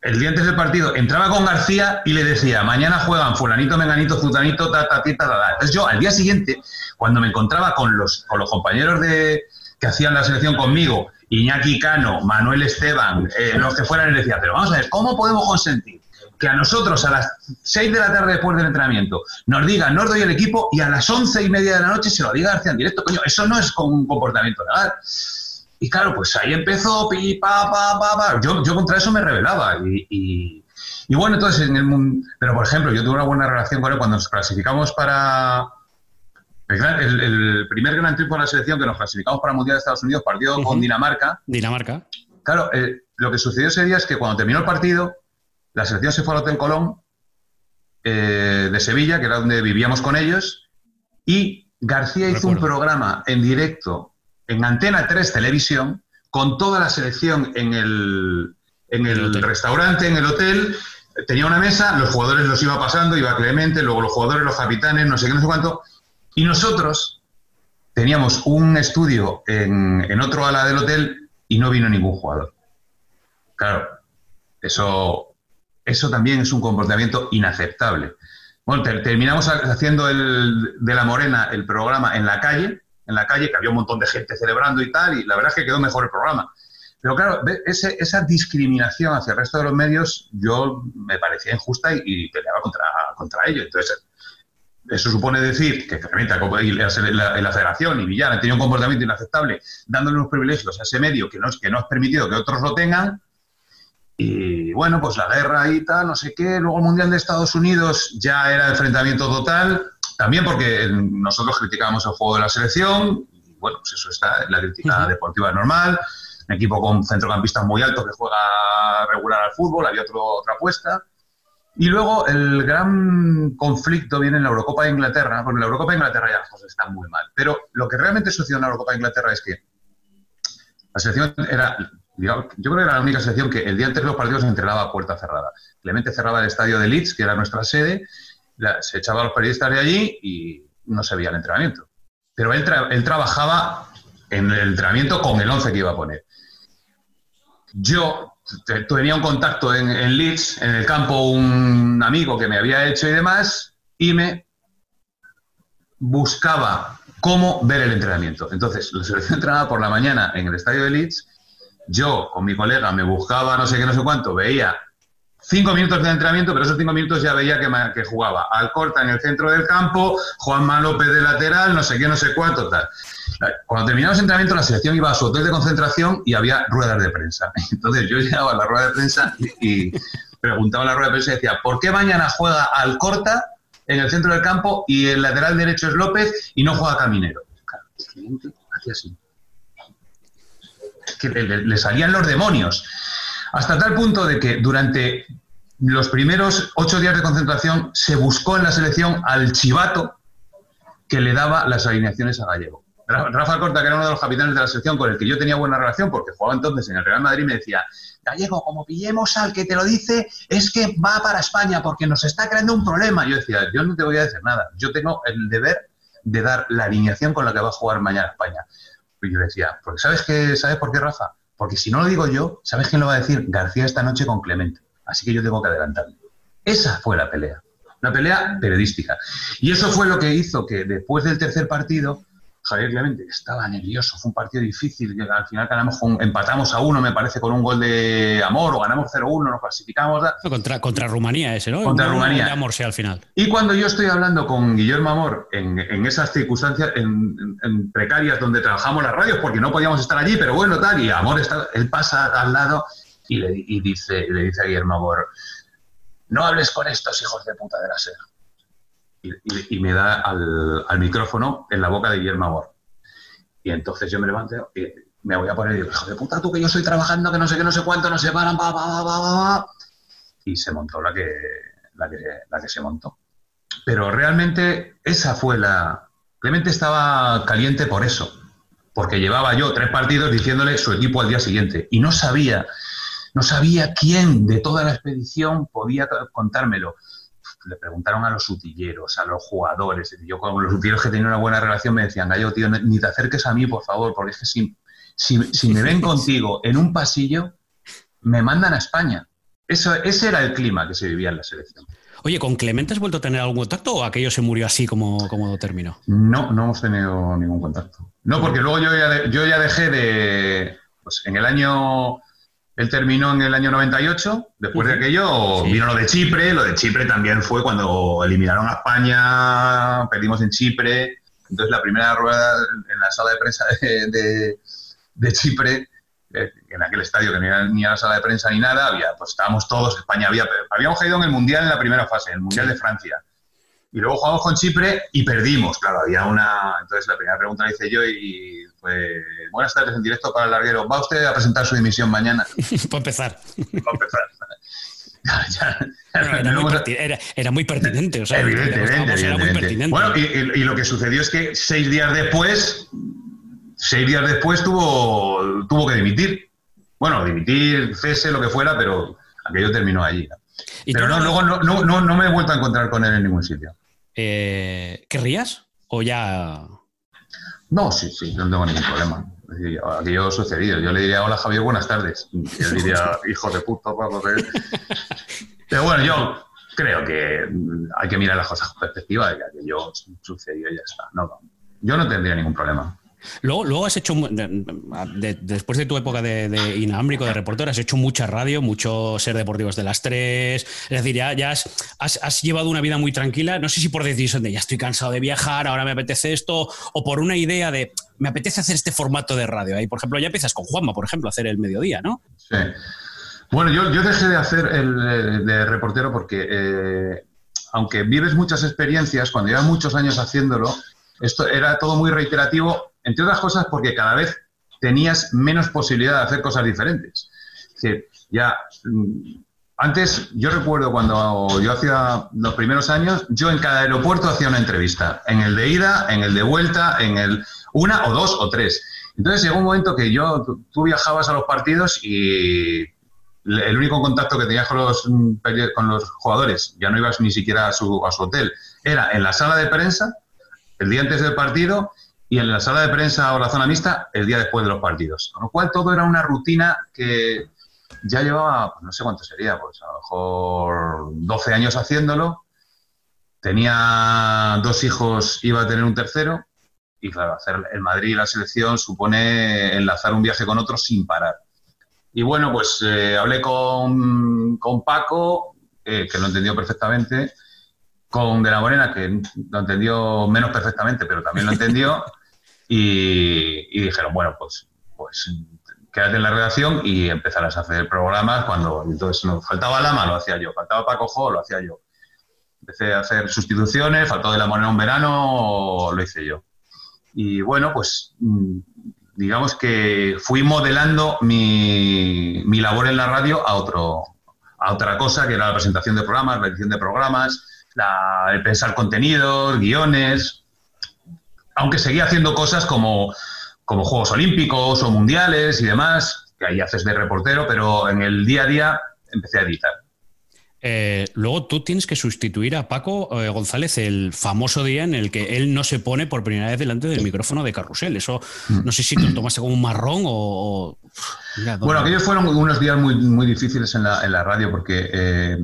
el día antes del partido entraba con García y le decía, mañana juegan fulanito, menganito, zutanito, ta, ta, ta, ta, ta. Entonces yo al día siguiente, cuando me encontraba con los, con los compañeros de, que hacían la selección conmigo, Iñaki Cano, Manuel Esteban, eh, los que fueran, les decía, pero vamos a ver, ¿cómo podemos consentir que a nosotros a las 6 de la tarde después del entrenamiento nos digan, no os doy el equipo y a las once y media de la noche se lo diga García en directo? Coño, eso no es un comportamiento legal. Y claro, pues ahí empezó, pi, pa, pa, pa, pa. Yo, yo contra eso me rebelaba. Y, y, bueno, entonces en el mundo. Pero por ejemplo, yo tuve una buena relación con él cuando nos clasificamos para. El, el, primer gran triunfo de la selección que nos clasificamos para el Mundial de Estados Unidos, partido con Dinamarca. Dinamarca. Claro, eh, lo que sucedió ese día es que cuando terminó el partido, la selección se fue al Hotel Colón eh, de Sevilla, que era donde vivíamos con ellos, y García hizo un programa en directo en Antena 3 Televisión, con toda la selección en el, en el, restaurante, en el hotel, tenía una mesa, los jugadores los iba pasando, iba Clemente, luego los jugadores, los capitanes, no sé qué, no sé cuánto, y nosotros teníamos un estudio en, en otro ala del hotel y no vino ningún jugador. Claro, eso, eso también es un comportamiento inaceptable. Bueno, terminamos haciendo el, de la Morena el programa en la calle, en la calle, que había un montón de gente celebrando y tal, y la verdad es que quedó mejor el programa. Pero claro, esa discriminación hacia el resto de los medios yo me parecía injusta y, peleaba contra, contra ello. Entonces, eso supone decir que claramente la, la, Federación y Villar han tenido un comportamiento inaceptable, dándole unos privilegios a ese medio que no, que no has permitido que otros lo tengan. Y bueno, pues la guerra y tal, no sé qué. Luego el Mundial de Estados Unidos ya era enfrentamiento total. También porque nosotros criticábamos el juego de la selección, y bueno, pues eso está, la crítica deportiva normal, un equipo con centrocampistas muy altos que juega regular al fútbol, había otro, otra apuesta. Y luego el gran conflicto viene en la Eurocopa de Inglaterra, en la Eurocopa de Inglaterra ya las cosas están muy mal. Pero lo que realmente sucedió en la Eurocopa de Inglaterra es que la selección era, yo creo que era la única selección que el día antes de los partidos se entrenaba a puerta cerrada. Clemente cerraba el estadio de Leeds, que era nuestra sede, se echaba a los periodistas de allí y no se veía el entrenamiento. Pero él, él trabajaba en el entrenamiento con el 11 que iba a poner. Yo tenía un contacto en, en, Leeds, en el campo, un amigo que me había hecho y demás, y me buscaba cómo ver el entrenamiento. Entonces, la selección entrenaba por la mañana en el estadio de Leeds, yo con mi colega me buscaba no sé qué, no sé cuánto, veía cinco minutos de entrenamiento, pero esos cinco minutos ya veía que, jugaba Alcorta en el centro del campo, Juanma López de lateral, no sé qué, no sé cuánto, tal. Cuando terminamos el entrenamiento, la selección iba a su hotel de concentración y había ruedas de prensa. Entonces yo llegaba a la rueda de prensa y, preguntaba a la rueda de prensa y decía, ¿por qué mañana juega Alcorta en el centro del campo y el lateral derecho es López y no juega Caminero? Claro, hacía así. Que le salían los demonios. Hasta tal punto de que durante los primeros ocho días de concentración se buscó en la selección al chivato que le daba las alineaciones a Gallego. Rafa Corta, que era uno de los capitanes de la selección con el que yo tenía buena relación, porque jugaba entonces en el Real Madrid, me decía, Gallego, como pillemos al que te lo dice, es que va para España porque nos está creando un problema. Yo decía, yo no te voy a decir nada, yo tengo el deber de dar la alineación con la que va a jugar mañana España. Y yo decía, ¿sabes qué? ¿Sabes por qué, Rafa? Porque si no lo digo yo, ¿sabes quién lo va a decir? García esta noche con Clemente así que yo tengo que adelantarme. Esa fue la pelea, una pelea periodística. Y eso fue lo que hizo que después del tercer partido, Javier Clemente estaba nervioso, fue un partido difícil, al final ganamos empatamos a uno, me parece, con un gol de Amor, o ganamos 0-1, nos clasificamos. Contra, contra Rumanía ese, ¿no? Contra Rumanía. De Amor, al final. Y cuando yo estoy hablando con Guillermo Amor en, esas circunstancias en, precarias donde trabajamos las radios, porque no podíamos estar allí, pero bueno, tal, y Amor está, él pasa al lado y le, dice, le dice a Guillermo Amor, no hables con estos hijos de puta de la SER. Y, me da al, micrófono en la boca de Guillermo Amor. Y entonces yo me levanto y me voy a poner y digo, hijo de puta, tú que yo estoy trabajando, que no sé qué, no sé cuánto, no se paran, pa, pa, pa, Y se montó la que, la que, la que se montó. Pero realmente esa fue la... Clemente estaba caliente por eso, porque llevaba yo tres partidos diciéndole su equipo al día siguiente y no sabía no sabía quién de toda la expedición podía contármelo. Le preguntaron a los utilleros, a los jugadores. Yo con los utilleros que tenía una buena relación me decían, Gallo, tío, ni te acerques a mí, por favor, porque es que si, si, me ven contigo en un pasillo, me mandan a España. Eso, ese era el clima que se vivía en la selección. Oye, ¿con Clemente has vuelto a tener algún contacto o aquello se murió así como, como terminó? No, no hemos tenido ningún contacto. No, porque luego yo ya, yo ya dejé de. Pues en el año. Él terminó en el año 98. Después de aquello vino lo de Chipre. Lo de Chipre también fue cuando eliminaron a España, perdimos en Chipre. Entonces la primera rueda en la sala de prensa de, de Chipre eh, en aquel estadio que no era ni a la sala de prensa ni nada, había, pues estábamos todos, España había, habíamos caído en el Mundial en la primera fase, en el Mundial de Francia. Y luego jugamos con Chipre y perdimos, claro, había una... Entonces la primera pregunta la hice yo y fue, buenas tardes en directo para el larguero, ¿va usted a presentar su dimisión mañana? Para empezar. Empezar. era, muy pertinente, o sea, era muy pertinente. Bueno, y, y, lo que sucedió es que seis días después seis días después tuvo, tuvo que dimitir. Bueno, dimitir, cese, lo que fuera, pero aquello terminó allí. Pero no, luego no, no, no, me he vuelto a encontrar con él en ningún sitio. Eh, ¿Querrías? ¿O ya.? No, sí, sí, no tengo ningún problema. Aquello sucedido. Yo le diría, hola Javier, buenas tardes. Y él diría, hijo de puta, Pero bueno, yo creo que hay que mirar las cosas con perspectiva de que aquello sucedió y ya está. No, yo no tendría ningún problema. Luego, has hecho, después de tu época de, inalámbrico, de reportero, has hecho mucha radio, mucho ser deportivos de las tres. Es decir, ya, has, llevado una vida muy tranquila. No sé si por decisión de ya estoy cansado de viajar, ahora me apetece esto, o por una idea de me apetece hacer este formato de radio. Ahí, por ejemplo, ya empiezas con Juanma, por ejemplo, a hacer el mediodía, ¿no? Sí. Bueno, yo, yo dejé de hacer el de reportero porque, eh, aunque vives muchas experiencias, cuando llevas muchos años haciéndolo, esto era todo muy reiterativo entre otras cosas porque cada vez tenías menos posibilidad de hacer cosas diferentes. Es ya mm, antes, yo recuerdo cuando yo hacía los primeros años, yo en cada aeropuerto hacía una entrevista, en el de ida, en el de vuelta, en el una o dos o tres. Entonces llegó un momento que yo, tú viajabas a los partidos y el único contacto que tenías con los, mm, con los jugadores, ya no ibas ni siquiera a su, a su hotel, era en la sala de prensa, el día antes del partido, y en la sala de prensa o la zona mixta el día después de los partidos. Con lo cual todo era una rutina que ya llevaba, pues no sé cuánto sería, pues a lo mejor 12 años haciéndolo. Tenía dos hijos, iba a tener un tercero. Y claro, hacer el Madrid y la selección supone enlazar un viaje con otro sin parar. Y bueno, pues eh, hablé con, con Paco, eh, que lo entendió perfectamente, con De la Morena, que lo entendió menos perfectamente, pero también lo entendió. Y, dijeron, bueno, pues, pues quédate en la redacción y empezarás a hacer programas cuando entonces nos faltaba Lama, lo hacía yo, faltaba Paco Jo, lo hacía yo. Empecé a hacer sustituciones, faltó de la moneda un verano, lo hice yo. Y bueno, pues mm, digamos que fui modelando mi, mi labor en la radio a, otro, a otra cosa, que era la presentación de programas, la edición de programas, el pensar contenidos, guiones, aunque seguía haciendo cosas como, como Juegos Olímpicos o Mundiales y demás, que ahí haces de reportero, pero en el día a día empecé a editar. Eh, luego tú tienes que sustituir a Paco eh, González el famoso día en el que él no se pone por primera vez delante del micrófono de Carrusel. Eso mm. no sé si tú tomaste como un marrón o... bueno, aquellos fueron unos días muy, muy difíciles en la, en la radio porque eh,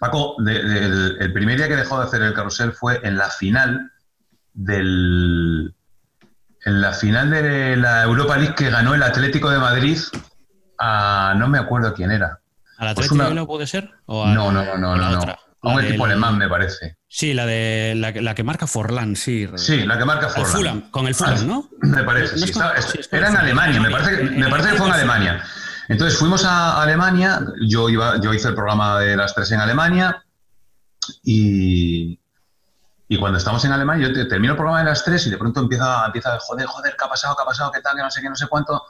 Paco, el primer día que dejó de hacer el Carrusel fue en la final del, en la final de la Europa League que ganó el Atlético de Madrid a no me acuerdo quién era. ¿Al pues Atlético no puede ser? no, no, no, no, no. A un equipo alemán, me parece. Sí, la de la, que marca Forlán, sí. Sí, la que marca Forlán. con el Fulham, ¿no? Me parece, sí. era en Alemania, me parece, me parece que fue en Alemania. Entonces fuimos a Alemania, yo, iba, yo hice el programa de las tres en Alemania y, y cuando estamos en Alemania, yo termino el programa de las tres y de pronto empieza, empieza a joder, joder, ¿qué ha pasado? ¿Qué ha pasado? ¿Qué tal? Que no sé qué, no sé cuánto.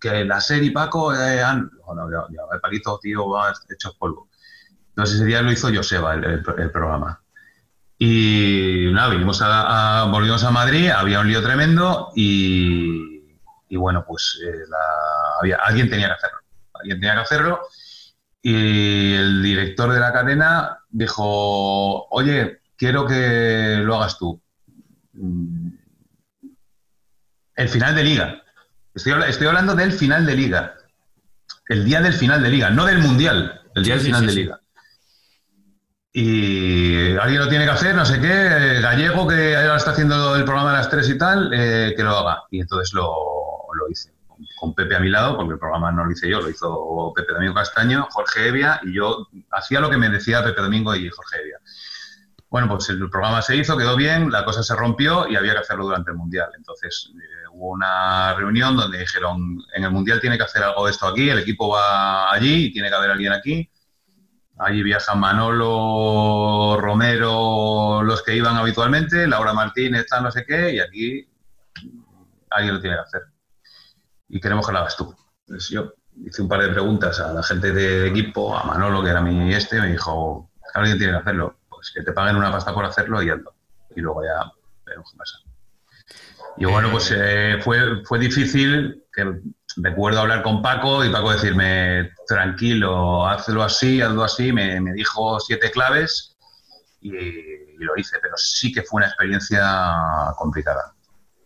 Que la serie Paco eh, han. Bueno, ya, ya, el Paquito, tío, va hecho polvo. Entonces ese día lo hizo Joseba, el, el, programa. Y nada, vinimos a, volvimos a Madrid, había un lío tremendo y, y bueno, pues eh, había, alguien tenía que hacerlo. Alguien tenía que hacerlo. Y el director de la cadena dijo, oye, quiero que lo hagas tú. El final de liga. Estoy, hablando del final de liga. el día del final de liga, no del mundial, el día del final de liga. Y alguien lo tiene que hacer, no sé qué, Gallego, que ahora está haciendo el programa de las tres y tal, eh, que lo haga. Y entonces lo, lo hice con Pepe a mi lado, porque el programa no lo hice yo, lo hizo Pepe Domingo Castaño, Jorge Evia, y yo hacía lo que me decía Pepe Domingo y Jorge Evia. Bueno, pues el programa se hizo, quedó bien, la cosa se rompió y había que hacerlo durante el Mundial. Entonces eh, hubo una reunión donde dijeron, en el Mundial tiene que hacer algo de esto aquí, el equipo va allí y tiene que haber alguien aquí. Allí viajan Manolo, Romero, los que iban habitualmente, Laura Martínez, tal, no sé qué, y aquí alguien lo tiene que hacer. Y queremos que lo hagas tú. Entonces yo hice un par de preguntas a la gente de equipo, a Manolo, que era mi este, me dijo, alguien tiene que hacerlo pues que te paguen una pasta por hacerlo y hazlo. Y luego ya veremos qué pasa. Y bueno, pues eh, fue, fue difícil, que recuerdo hablar con Paco y Paco decirme, tranquilo, hazlo así, hazlo así, me, dijo siete claves y, lo hice, pero sí que fue una experiencia complicada,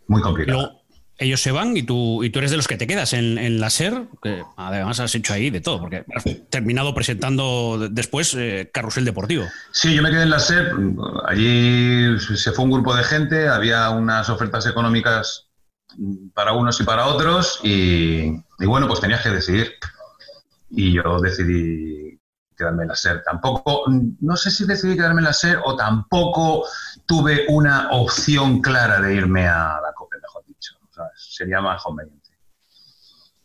muy complicada ellos se van y tú, y tú eres de los que te quedas en, la SER, que además has hecho ahí de todo, porque has terminado presentando después eh, Carrusel Deportivo. Sí, yo me quedé en la SER, allí se fue un grupo de gente, había unas ofertas económicas para unos y para otros, y, bueno, pues tenías que decidir. Y yo decidí quedarme en la SER. Tampoco, no sé si decidí quedarme en la SER o tampoco tuve una opción clara de irme a la COPE sería más conveniente.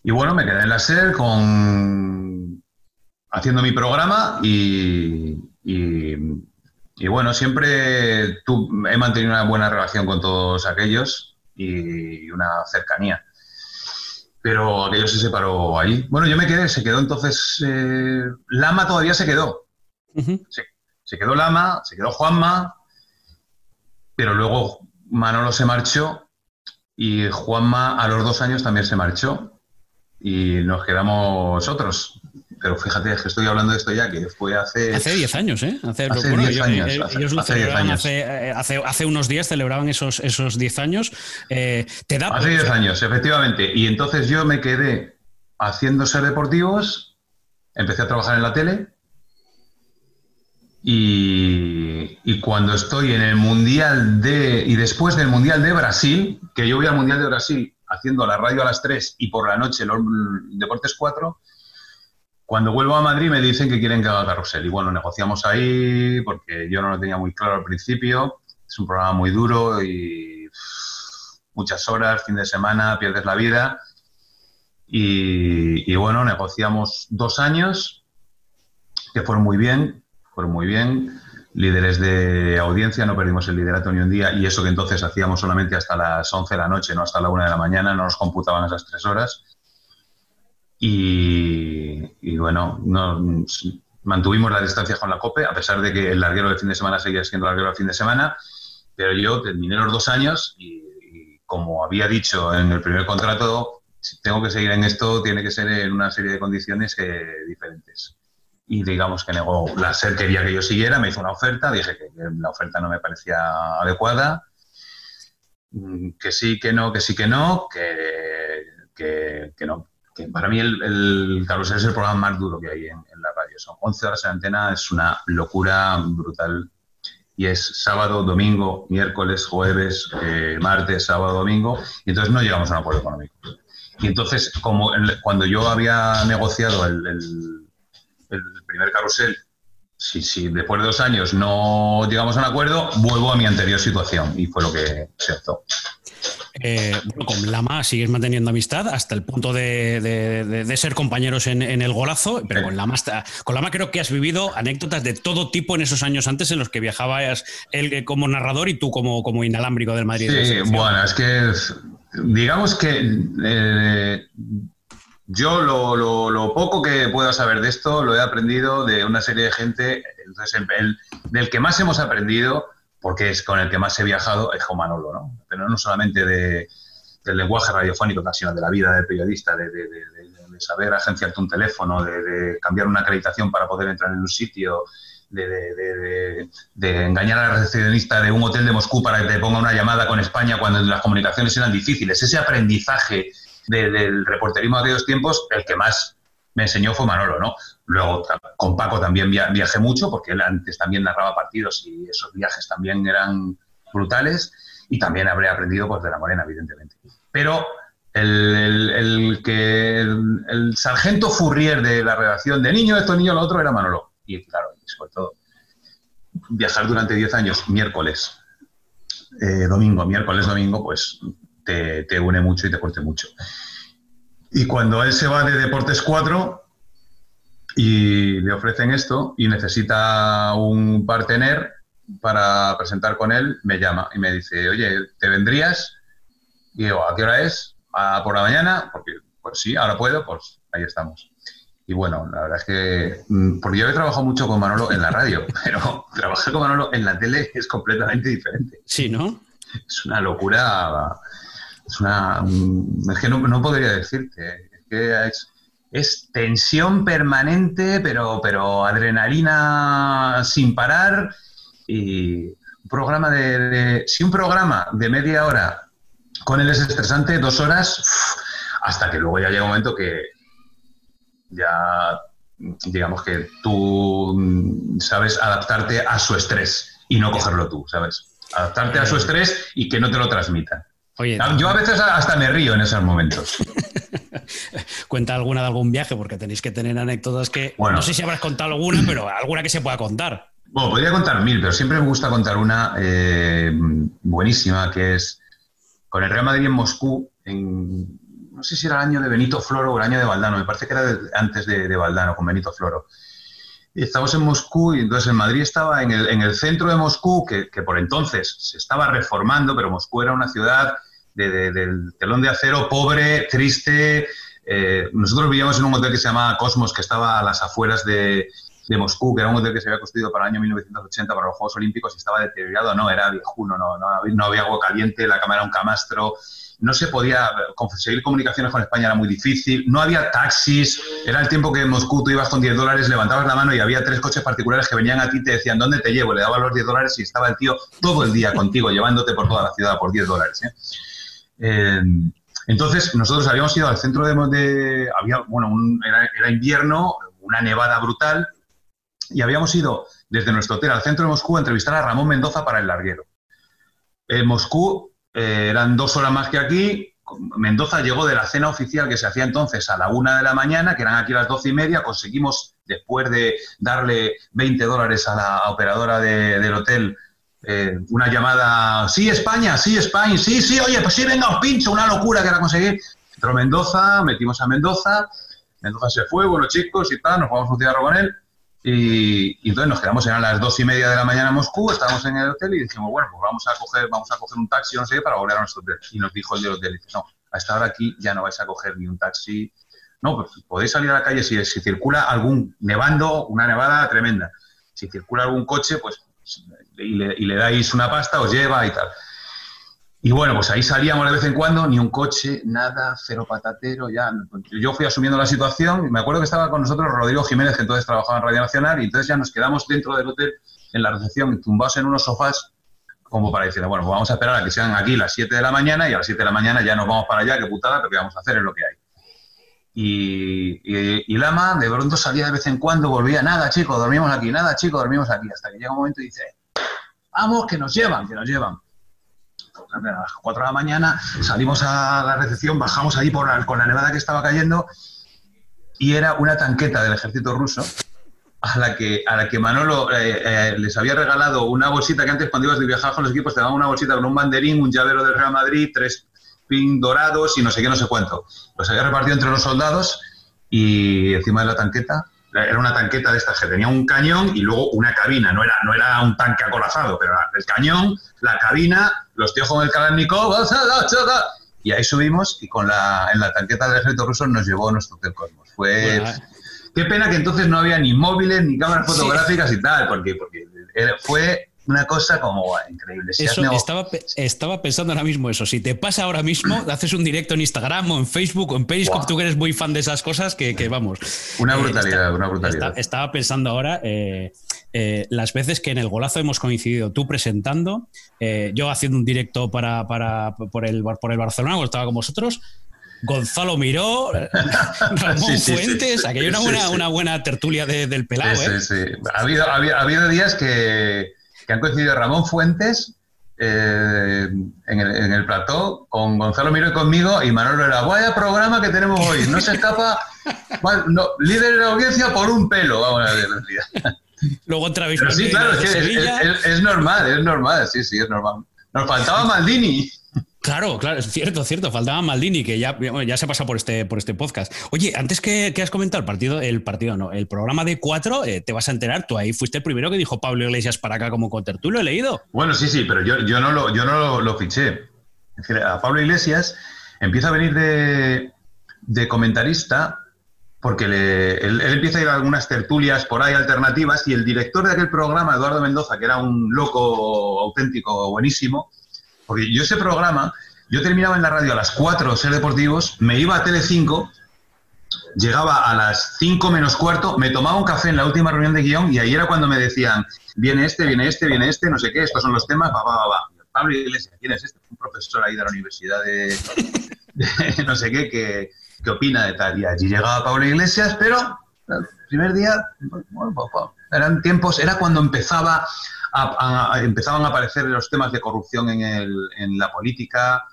Y bueno, me quedé en la SER con haciendo mi programa y, y, bueno, siempre he mantenido una buena relación con todos aquellos y una cercanía. Pero aquello se separó ahí. Bueno, yo me quedé, se quedó entonces. Eh, Lama todavía se quedó. se quedó Lama, se quedó Juanma, pero luego Manolo se marchó y Juanma a los dos años también se marchó y nos quedamos otros. Pero fíjate, es que estoy hablando de esto ya, que fue hace... Hace 10 años, ¿eh? Hace 10 años. Ellos, lo celebraban hace, hace, unos días, celebraban esos 10 esos años. Eh, ¿te da hace 10 años, efectivamente. Y entonces yo me quedé haciendo ser deportivos, empecé a trabajar en la tele y, cuando estoy en el Mundial de. y después del Mundial de Brasil, que yo voy al Mundial de Brasil haciendo la radio a las 3 y por la noche los Deportes 4, cuando vuelvo a Madrid me dicen que quieren que haga carrusel. Y bueno, negociamos ahí porque yo no lo tenía muy claro al principio. Es un programa muy duro y muchas horas, fin de semana, pierdes la vida. Y, y bueno, negociamos dos años que fueron muy bien muy bien. Líderes de audiencia, no perdimos el liderato ni un día y eso que entonces hacíamos solamente hasta las 11 de la noche, no hasta la 1 de la mañana, no nos computaban esas tres horas. Y, bueno, no, mantuvimos la distancia con la COPE, a pesar de que el larguero del fin de semana seguía siendo larguero del fin de semana, pero yo terminé los dos años y, y como había dicho en el primer contrato, si tengo que seguir en esto, tiene que ser en una serie de condiciones que, diferentes y digamos que negó. La SER quería que yo siguiera, me hizo una oferta, dije que la oferta no me parecía adecuada, mm, que sí, que no, que sí, que no, que, que, no. Para mí el, el, Carrusel es el programa más duro que hay en, la radio. Son 11 horas en antena, es una locura brutal. Y es sábado, domingo, miércoles, jueves, eh, martes, sábado, domingo. Y entonces no llegamos a un acuerdo económico. Y entonces, como cuando yo había negociado el el primer carrusel, si, si después de dos años no llegamos a un acuerdo, vuelvo a mi anterior situación y fue lo que se optó. Eh, con Lama sigues manteniendo amistad hasta el punto de, ser compañeros en, el golazo, pero con, Lama, con Lama creo que has vivido anécdotas de todo tipo en esos años antes en los que viajabas él eh, como narrador y tú como, como inalámbrico del Madrid. Sí, bueno, es que digamos que eh, yo lo, poco que pueda saber de esto lo he aprendido de una serie de gente. Entonces, el, del que más hemos aprendido, porque es con el que más he viajado, es Manolo, ¿no? Pero no solamente de, del lenguaje radiofónico, sino de la vida del periodista, de, saber agenciarte un teléfono, de, cambiar una acreditación para poder entrar en un sitio, de, engañar a la recepcionista de un hotel de Moscú para que te ponga una llamada con España cuando las comunicaciones eran difíciles. Ese aprendizaje del reporterismo de aquellos tiempos, el que más me enseñó fue Manolo, ¿no? Luego con Paco también viajé mucho, porque él antes también narraba partidos y esos viajes también eran brutales, y también habré aprendido pues, de la Morena, evidentemente. Pero el, que el, sargento Furrier de la redacción de niño, esto, niño, lo otro, era Manolo. Y claro, sobre todo, viajar durante 10 años, miércoles, eh, domingo, miércoles, domingo, pues te, te, une mucho y te corte mucho. Y cuando él se va de Deportes 4 y le ofrecen esto y necesita un partener para presentar con él, me llama y me dice, oye, ¿te vendrías? Y digo, ¿a qué hora es? ¿A por la mañana? Porque, pues sí, ahora puedo, pues ahí estamos. Y bueno, la verdad es que, mm, porque yo he trabajado mucho con Manolo en la radio, pero trabajar con Manolo en la tele es completamente diferente. Sí, ¿no? Es una locura, es una, mm, es que no, podría decirte, es que es, tensión permanente, pero, pero adrenalina sin parar y un programa de, si un programa de media hora con él es estresante, dos horas, hasta que luego ya llega un momento que ya, digamos que tú sabes adaptarte a su estrés y no cogerlo tú, ¿sabes? Adaptarte a su estrés y que no te lo transmitan. Yo a veces hasta me río en esos momentos. Cuenta alguna de algún viaje, porque tenéis que tener anécdotas que. no sé si habrás contado alguna, pero alguna que se pueda contar. Bueno, podría contar mil, pero siempre me gusta contar una eh, buenísima, que es con el Real Madrid en Moscú, en no sé si era el año de Benito Floro o el año de Valdano, me parece que era antes de, de, Valdano, con Benito Floro. Y estábamos en Moscú y entonces el Madrid estaba en el, en el centro de Moscú, que, que, por entonces se estaba reformando, pero Moscú era una ciudad de, del telón de acero, pobre, triste. Eh, nosotros vivíamos en un hotel que se llamaba Cosmos, que estaba a las afueras de, Moscú, que era un hotel que se había construido para el año 1980 para los Juegos Olímpicos y estaba deteriorado. No, era viejuno, no, no, no había agua caliente, la cámara era un camastro, no se podía conseguir comunicaciones con España era muy difícil, no había taxis, era el tiempo que en Moscú tú ibas con 10 dólares, levantabas la mano y había tres coches particulares que venían a ti y te decían, ¿dónde te llevo? Le dabas los 10 dólares y estaba el tío todo el día contigo, llevándote por toda la ciudad por 10 dólares. ¿eh? Eh, entonces, nosotros habíamos ido al centro de... había, bueno, era, invierno, una nevada brutal, y habíamos ido desde nuestro hotel al centro de Moscú a entrevistar a Ramón Mendoza para el larguero. En Moscú eh, eran dos horas más que aquí. Mendoza llegó de la cena oficial que se hacía entonces a la una de la mañana, que eran aquí las doce y media. Conseguimos, después de darle 20 dólares a la operadora del hotel, eh, una llamada, sí, España, sí, España, sí, sí, oye, pues sí, venga, os pincho, una locura que era conseguir. Entró Mendoza, metimos a Mendoza, Mendoza se fue, bueno, chicos y tal, nos vamos a un cigarro con él. Y, entonces nos quedamos, eran las dos y media de la mañana en Moscú, estábamos en el hotel y dijimos, bueno, pues vamos a coger, vamos a coger un taxi, no sé, para volver a nuestro hotel. Y nos dijo el del hotel, no, a esta hora aquí ya no vais a coger ni un taxi. No, pues podéis salir a la calle si, si circula algún nevando, una nevada tremenda. Si circula algún coche, pues y le, dais una pasta, os lleva y tal. Y bueno, pues ahí salíamos de vez en cuando, ni un coche, nada, cero patatero, ya. Yo fui asumiendo la situación y me acuerdo que estaba con nosotros Rodrigo Jiménez, que entonces trabajaba en Radio Nacional, y entonces ya nos quedamos dentro del hotel, en la recepción, tumbados en unos sofás, como para decir, bueno, pues vamos a esperar a que sean aquí las 7 de la mañana y a las 7 de la mañana ya nos vamos para allá, qué putada, pero qué vamos a hacer es lo que hay. Y, Lama de pronto salía de vez en cuando, volvía, nada chicos, dormimos aquí, nada chicos, dormimos aquí, hasta que llega un momento y dice, vamos, que nos llevan, que nos llevan. A las 4 de la mañana salimos a la recepción, bajamos ahí por con la nevada que estaba cayendo y era una tanqueta del ejército ruso a la que, a la que Manolo eh, eh, les había regalado una bolsita que antes cuando ibas de viajar con los equipos te daban una bolsita con un banderín, un llavero del Real Madrid, tres pin dorados y no sé qué, no sé cuánto. Los había repartido entre los soldados y encima de la tanqueta era una tanqueta de estas que tenía un cañón y luego una cabina, no era, no era un tanque acorazado, pero era el cañón, la cabina, los tíos con el Kalashnikov, y ahí subimos y con la, en la tanqueta del ejército ruso nos llevó nuestro Hotel Cosmos. Fue... Qué pena que entonces no había ni móviles ni cámaras fotográficas y tal, porque, porque fue una cosa como increíble. eso, estaba, estaba pensando ahora mismo eso. Si te pasa ahora mismo, haces un directo en Instagram o en Facebook o en Periscope, tú que eres muy fan de esas cosas, que, vamos. Una eh, brutalidad, una brutalidad. estaba pensando ahora eh, eh, las veces que en el golazo hemos coincidido, tú presentando, yo haciendo un directo para, para, por, el, por el Barcelona, cuando estaba con vosotros, Gonzalo Miró, Ramón Fuentes, aquello era una, una, buena tertulia del pelado, ¿eh? Sí, sí. Ha habido, ha habido, días que, que, han coincidido Ramón Fuentes eh, en, el, en, el, plató con Gonzalo Miró y conmigo y Manolo era, vaya programa que tenemos hoy, no se escapa, no, líder de la audiencia por un pelo, vamos a ver. Luego otra vez. Sí, claro, es, que es, es, normal, es normal, sí, sí, es normal. Nos faltaba Maldini. Claro, claro, es cierto, cierto. Faltaba Maldini, que ya, ya se ha pasado por este, por este podcast. Oye, antes que, has comentado el partido, el partido no, el programa de cuatro, eh, te vas a enterar, tú ahí fuiste el primero que dijo Pablo Iglesias para acá como tú lo he leído. Bueno, sí, sí, pero yo, yo no, lo, yo no lo, fiché. Es decir, a Pablo Iglesias empieza a venir de, de comentarista porque él, empieza a ir a algunas tertulias por ahí alternativas y el director de aquel programa, Eduardo Mendoza, que era un loco auténtico, buenísimo, porque yo ese programa, yo terminaba en la radio a las 4, ser deportivos, me iba a Tele5, llegaba a las 5 menos cuarto, me tomaba un café en la última reunión de guion y ahí era cuando me decían, viene este, viene este, viene este, no sé qué, estos son los temas, va, va, va, va. Pablo Iglesias, ¿quién es este? Un profesor ahí de la universidad de, no sé qué, que, que, opina de tal. Y allí llegaba Pablo Iglesias, pero el primer día, eran tiempos, era cuando empezaba empezaban a aparecer los temas de corrupción en, el, en la política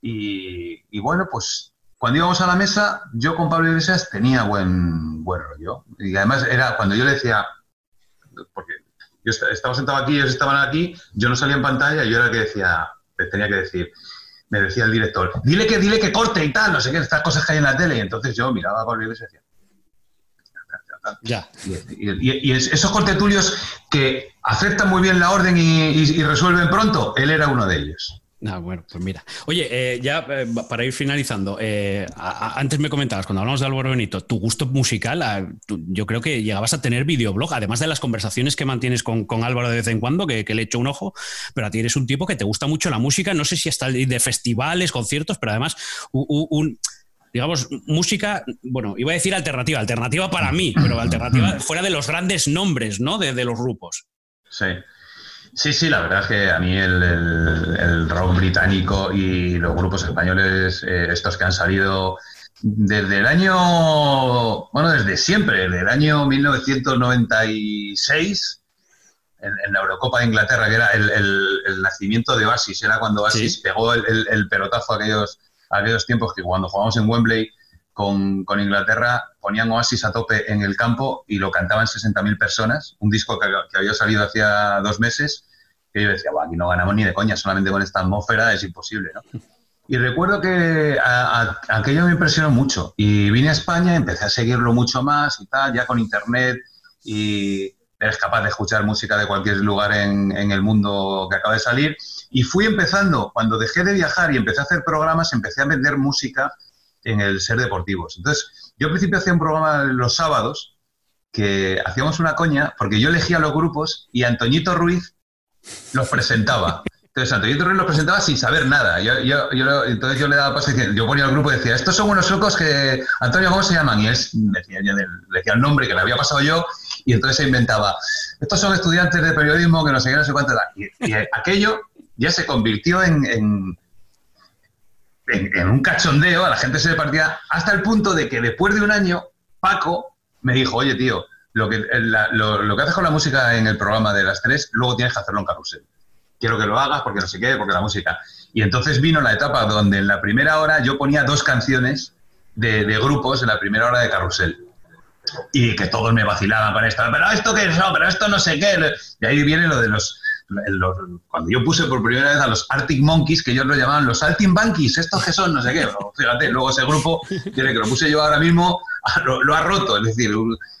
y, bueno, pues cuando íbamos a la mesa, yo con Pablo Iglesias tenía buen, buen rollo. Y además era cuando yo le decía, porque yo estaba sentado aquí, ellos estaban aquí, yo no salía en pantalla yo era el que decía, tenía que decir, me decía el director, dile que, dile que corte y tal, no sé qué, estas cosas que hay en la tele. Y entonces yo miraba a Pablo Iglesias y decía, ya. Y, esos contetulios que aceptan muy bien la orden y, resuelven pronto, él era uno de ellos. Ah, bueno, pues mira. Oye, eh, ya eh, para ir finalizando, eh, antes me comentabas, cuando hablamos de Álvaro Benito, tu gusto musical, yo creo que llegabas a tener videoblog, además de las conversaciones que mantienes con, Álvaro de vez en cuando, que, le echo un ojo, pero a ti eres un tipo que te gusta mucho la música, no sé si hasta de festivales, conciertos, pero además un digamos, música, bueno, iba a decir alternativa, alternativa para mí, pero alternativa fuera de los grandes nombres, ¿no? De, los grupos. Sí. Sí, sí, la verdad es que a mí el, rock británico y los grupos españoles, eh, estos que han salido desde el año, bueno, desde siempre, desde el año 1996, en, la Eurocopa de Inglaterra, que era el, nacimiento de Oasis, era cuando Oasis pegó el, pelotazo a aquellos aquellos tiempos que cuando jugábamos en Wembley con, con, Inglaterra ponían Oasis a tope en el campo y lo cantaban 60.000 personas, un disco que, había salido hacía dos meses, que yo decía, aquí no ganamos ni de coña, solamente con esta atmósfera es imposible, ¿no? Y recuerdo que aquello me impresionó mucho y vine a España, empecé a seguirlo mucho más y tal, ya con internet y eres capaz de escuchar música de cualquier lugar en, en el mundo que acaba de salir y fui empezando, cuando dejé de viajar y empecé a hacer programas, empecé a vender música en el Ser Deportivos. Entonces, yo al principio hacía un programa los sábados que hacíamos una coña, porque yo elegía los grupos y Antoñito Ruiz los presentaba. Entonces, Antoñito Ruiz los presentaba sin saber nada. Yo, yo, entonces yo le daba paso y yo ponía al grupo y decía, estos son unos locos que, Antonio, ¿cómo se llaman? Y él decía, le decía el nombre que le había pasado yo y entonces se inventaba, estos son estudiantes de periodismo que no sé qué, no sé cuánto. y aquello ya se convirtió en, en, un cachondeo, a la gente se le partía, hasta el punto de que después de un año, Paco me dijo, oye, tío, lo que, lo, que haces con la música en el programa de las tres, luego tienes que hacerlo en carrusel. Quiero que lo hagas porque no sé qué, porque la música. Y entonces vino la etapa donde en la primera hora yo ponía dos canciones de, grupos en la primera hora de carrusel y que todos me vacilaban con esto, pero esto qué es, pero esto no sé qué. Y ahí viene lo de los cuando yo puse por primera vez a los Arctic Monkeys, que ellos lo llamaban los Monkeys, estos que son, no sé qué, fíjate, luego ese grupo, tiene que lo puse yo ahora mismo, lo, ha roto, es decir,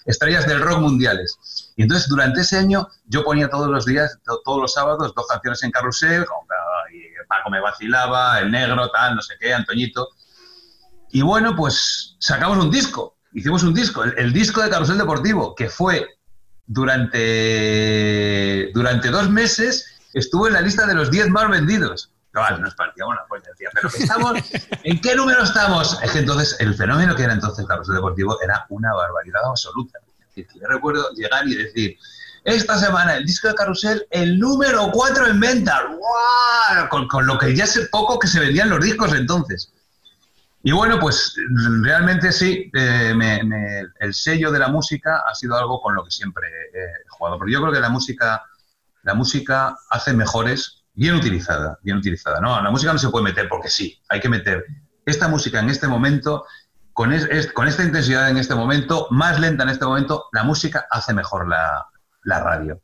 estrellas del rock mundiales. Y entonces durante ese año yo ponía todos los días, todos los sábados, dos canciones en carrusel, y Paco me vacilaba, el negro, tal, no sé qué, Antoñito. Y bueno, pues sacamos un disco, hicimos un disco, el disco de Carrusel Deportivo, que fue durante, durante dos meses estuvo en la lista de los 10 más vendidos. Claro, nos partíamos la polla, decía, pero estamos, ¿en qué número estamos? Es que entonces el fenómeno que era entonces Carlos Deportivo era una barbaridad absoluta. Es yo recuerdo llegar y decir, esta semana el disco de Carrusel, el número 4 en venta, ¡Wow! Con, con, lo que ya sé poco que se vendían los discos entonces. Y bueno, pues realmente sí, eh, el sello de la música ha sido algo con lo que siempre he jugado. Porque yo creo que la música, la música hace mejores, bien utilizada, bien utilizada. No, la música no se puede meter porque sí, hay que meter esta música en este momento, con, con esta intensidad en este momento, más lenta en este momento, la música hace mejor la, la radio.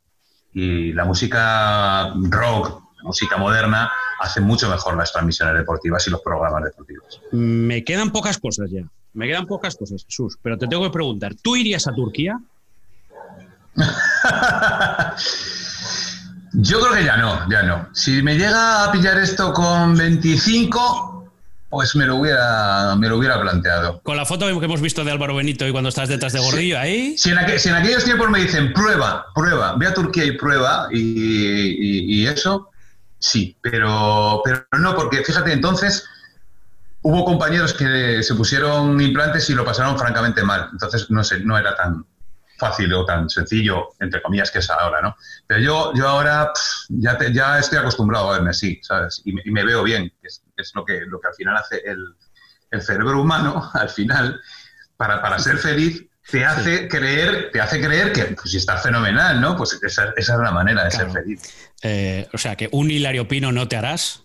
Y la música rock, música moderna, hace mucho mejor las transmisiones deportivas y los programas deportivos. Me quedan pocas cosas ya. Me quedan pocas cosas, Jesús. Pero te tengo que preguntar, ¿tú irías a Turquía? Yo creo que ya no, ya no. Si me llega a pillar esto con 25, pues me lo hubiera, me lo hubiera planteado. Con la foto que hemos visto de Álvaro Benito y cuando estás detrás de Gordillo, ahí. Si en, aquellos tiempos me dicen prueba, prueba, ve a Turquía y prueba y eso, sí, pero, pero no, porque fíjate, entonces hubo compañeros que se pusieron implantes y lo pasaron francamente mal. Entonces no, sé, no era tan fácil o tan sencillo, entre comillas, que es ahora, ¿no? Pero yo, yo ahora ya, ya estoy acostumbrado a verme así, ¿sabes? Y me, veo bien, que es, lo, que, lo que al final hace el, cerebro humano, al final, para, para ser feliz, te hace creer, te hace creer que pues, si está fenomenal, ¿no? Pues esa, es la manera de ser feliz. Eh, o sea, que un Hilario Pino no te harás.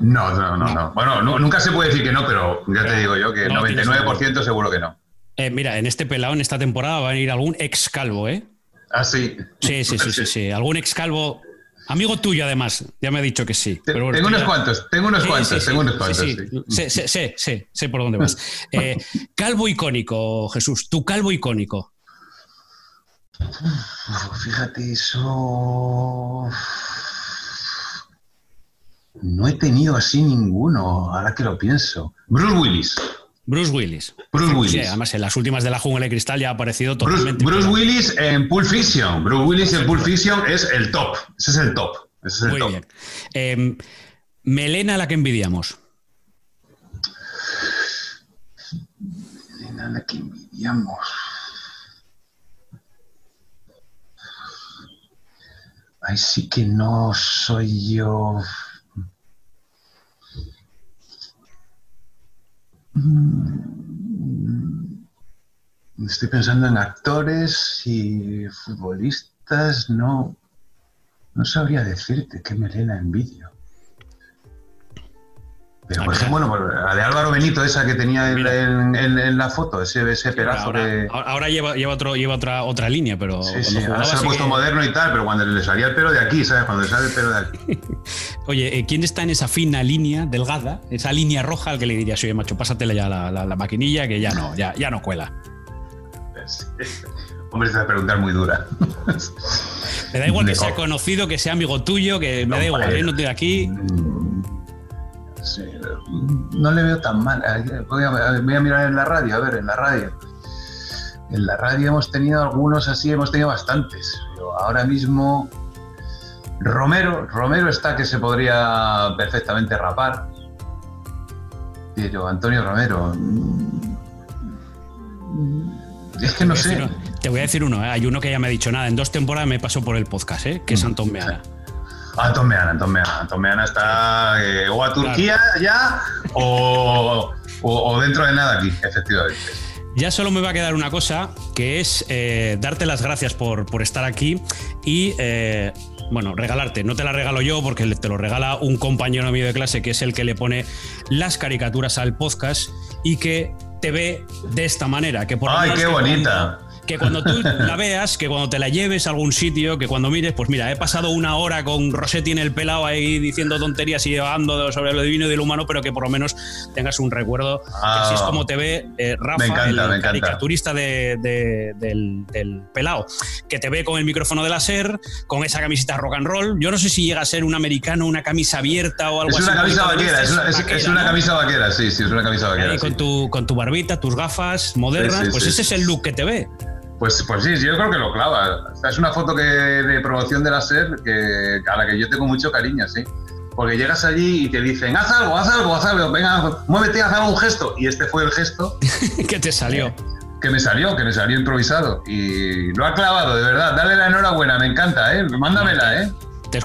No, no, no, no. Bueno, nunca se puede decir que no, pero ya te digo yo que el 99% seguro que no. Eh, mira, en este pelado, en esta temporada, va a ir algún ex calvo, ¿eh? Ah, sí. Sí, sí, sí, sí, sí. Algún ex calvo Amigo tuyo, además, ya me ha dicho que sí. tengo unos cuantos, tengo unos cuantos, tengo unos cuantos. Sí, sí, sí, sé por dónde vas. Eh, calvo icónico, Jesús, tu calvo icónico. Fíjate, eso. No he tenido así ninguno, ahora que lo pienso. Bruce Willis. Bruce Willis. Bruce Willis. además, en las últimas de la jungla de cristal ya ha aparecido totalmente. Bruce, Willis en Pulp Fiction. Bruce Willis en Pulp Fiction es el top. Ese es el top. Ese es el top. Em, Melena la que envidiamos. Melena la que envidiamos. Ay, sí que no soy yo. Mm, estoy pensando en actores y futbolistas, no, no sabría decirte qué melena envidio. Pero, por ejemplo, bueno, la de Álvaro Benito, esa que tenía en, la foto, ese, ese pedazo ahora, de. Ahora lleva, lleva, otro, lleva otra, otra línea, pero. Sí, sí, ahora se ha puesto moderno y tal, pero cuando le salía el pelo de aquí, ¿sabes? Cuando le sale el pelo de aquí. Oye, eh, ¿quién está en esa fina línea delgada, esa línea roja al que le dirías, oye, macho, pásatela ya la, la, maquinilla que ya no, ya, ya no cuela? Hombre, esta preguntar muy dura. Me da igual que sea conocido, que sea amigo tuyo, que me da igual, ¿eh? no estoy aquí. No le veo tan mal. Voy a, mirar en la radio, a ver, en la radio. En la radio hemos tenido algunos así, hemos tenido bastantes. ahora mismo Romero, Romero está que se podría perfectamente rapar. Pero Antonio Romero. Mm, es que no sé. te voy a decir uno, ¿eh? hay uno que ya me ha dicho nada. En dos temporadas me pasó por el podcast, ¿eh? que es mm. Antón Meana. Anton Meana, Anton Meana. Anton Meana está eh, o a Turquía ya o, dentro de nada aquí, efectivamente. Ya solo me va a quedar una cosa, que es eh, darte las gracias por, estar aquí y, eh, bueno, regalarte. No te la regalo yo porque te lo regala un compañero mío de clase que es el que le pone las caricaturas al podcast y que te ve de esta manera. Que por ¡Ay, qué bonita! Que cuando tú la veas, que cuando te la lleves a algún sitio, que cuando mires, pues mira, he pasado una hora con Rosetti en el pelado ahí diciendo tonterías y hablando sobre lo divino y lo humano, pero que por lo menos tengas un recuerdo. así es ah. como te ve eh, Rafa, el caricaturista del, del, pelado, que te ve con el micrófono de la SER, con esa camiseta rock and roll. Yo no sé si llega a ser un americano, una camisa abierta o algo así. Es una camisa vaquera, es una, camisa vaquera, sí, sí, es una camisa vaquera. con, tu, con tu barbita, tus gafas modernas, pues ese es el look que te ve. Pues, pues sí, yo creo que lo clava. es una foto que, de promoción de la SER que, a la que yo tengo mucho cariño, sí. Porque llegas allí y te dicen, haz algo, haz algo, haz algo, venga, muévete, haz algo, un gesto. Y este fue el gesto. que te salió. Que me salió, que me salió improvisado. Y lo ha clavado, de verdad. Dale la enhorabuena, me encanta, ¿eh? Mándamela, ¿eh?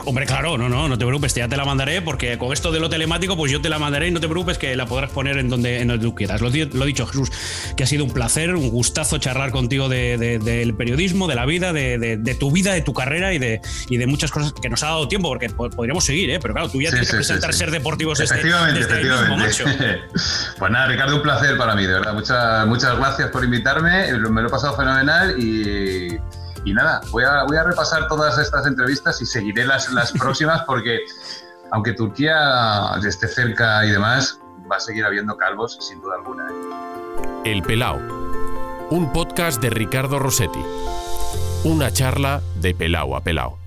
Hombre, claro, no, no, no te preocupes, ya te la mandaré porque con esto de lo telemático, pues yo te la mandaré y no te preocupes que la podrás poner en donde, en donde tú quieras. Lo, lo dicho, Jesús, que ha sido un placer, un gustazo charlar contigo del periodismo, de la vida, de, tu vida, de tu carrera y de, y de muchas cosas que nos ha dado tiempo, porque podríamos seguir, ¿eh? pero claro, tú ya tienes que presentar ser deportivos este, efectivamente, este, efectivamente. pues nada, Ricardo, un placer para mí, de verdad. Muchas, muchas gracias por invitarme, me lo he pasado fenomenal y y nada, voy a, voy a repasar todas estas entrevistas y seguiré las, las próximas porque aunque Turquía esté cerca y demás, va a seguir habiendo calvos sin duda alguna. ¿eh? El Pelao, un podcast de Ricardo Rossetti. Una charla de Pelao a Pelao.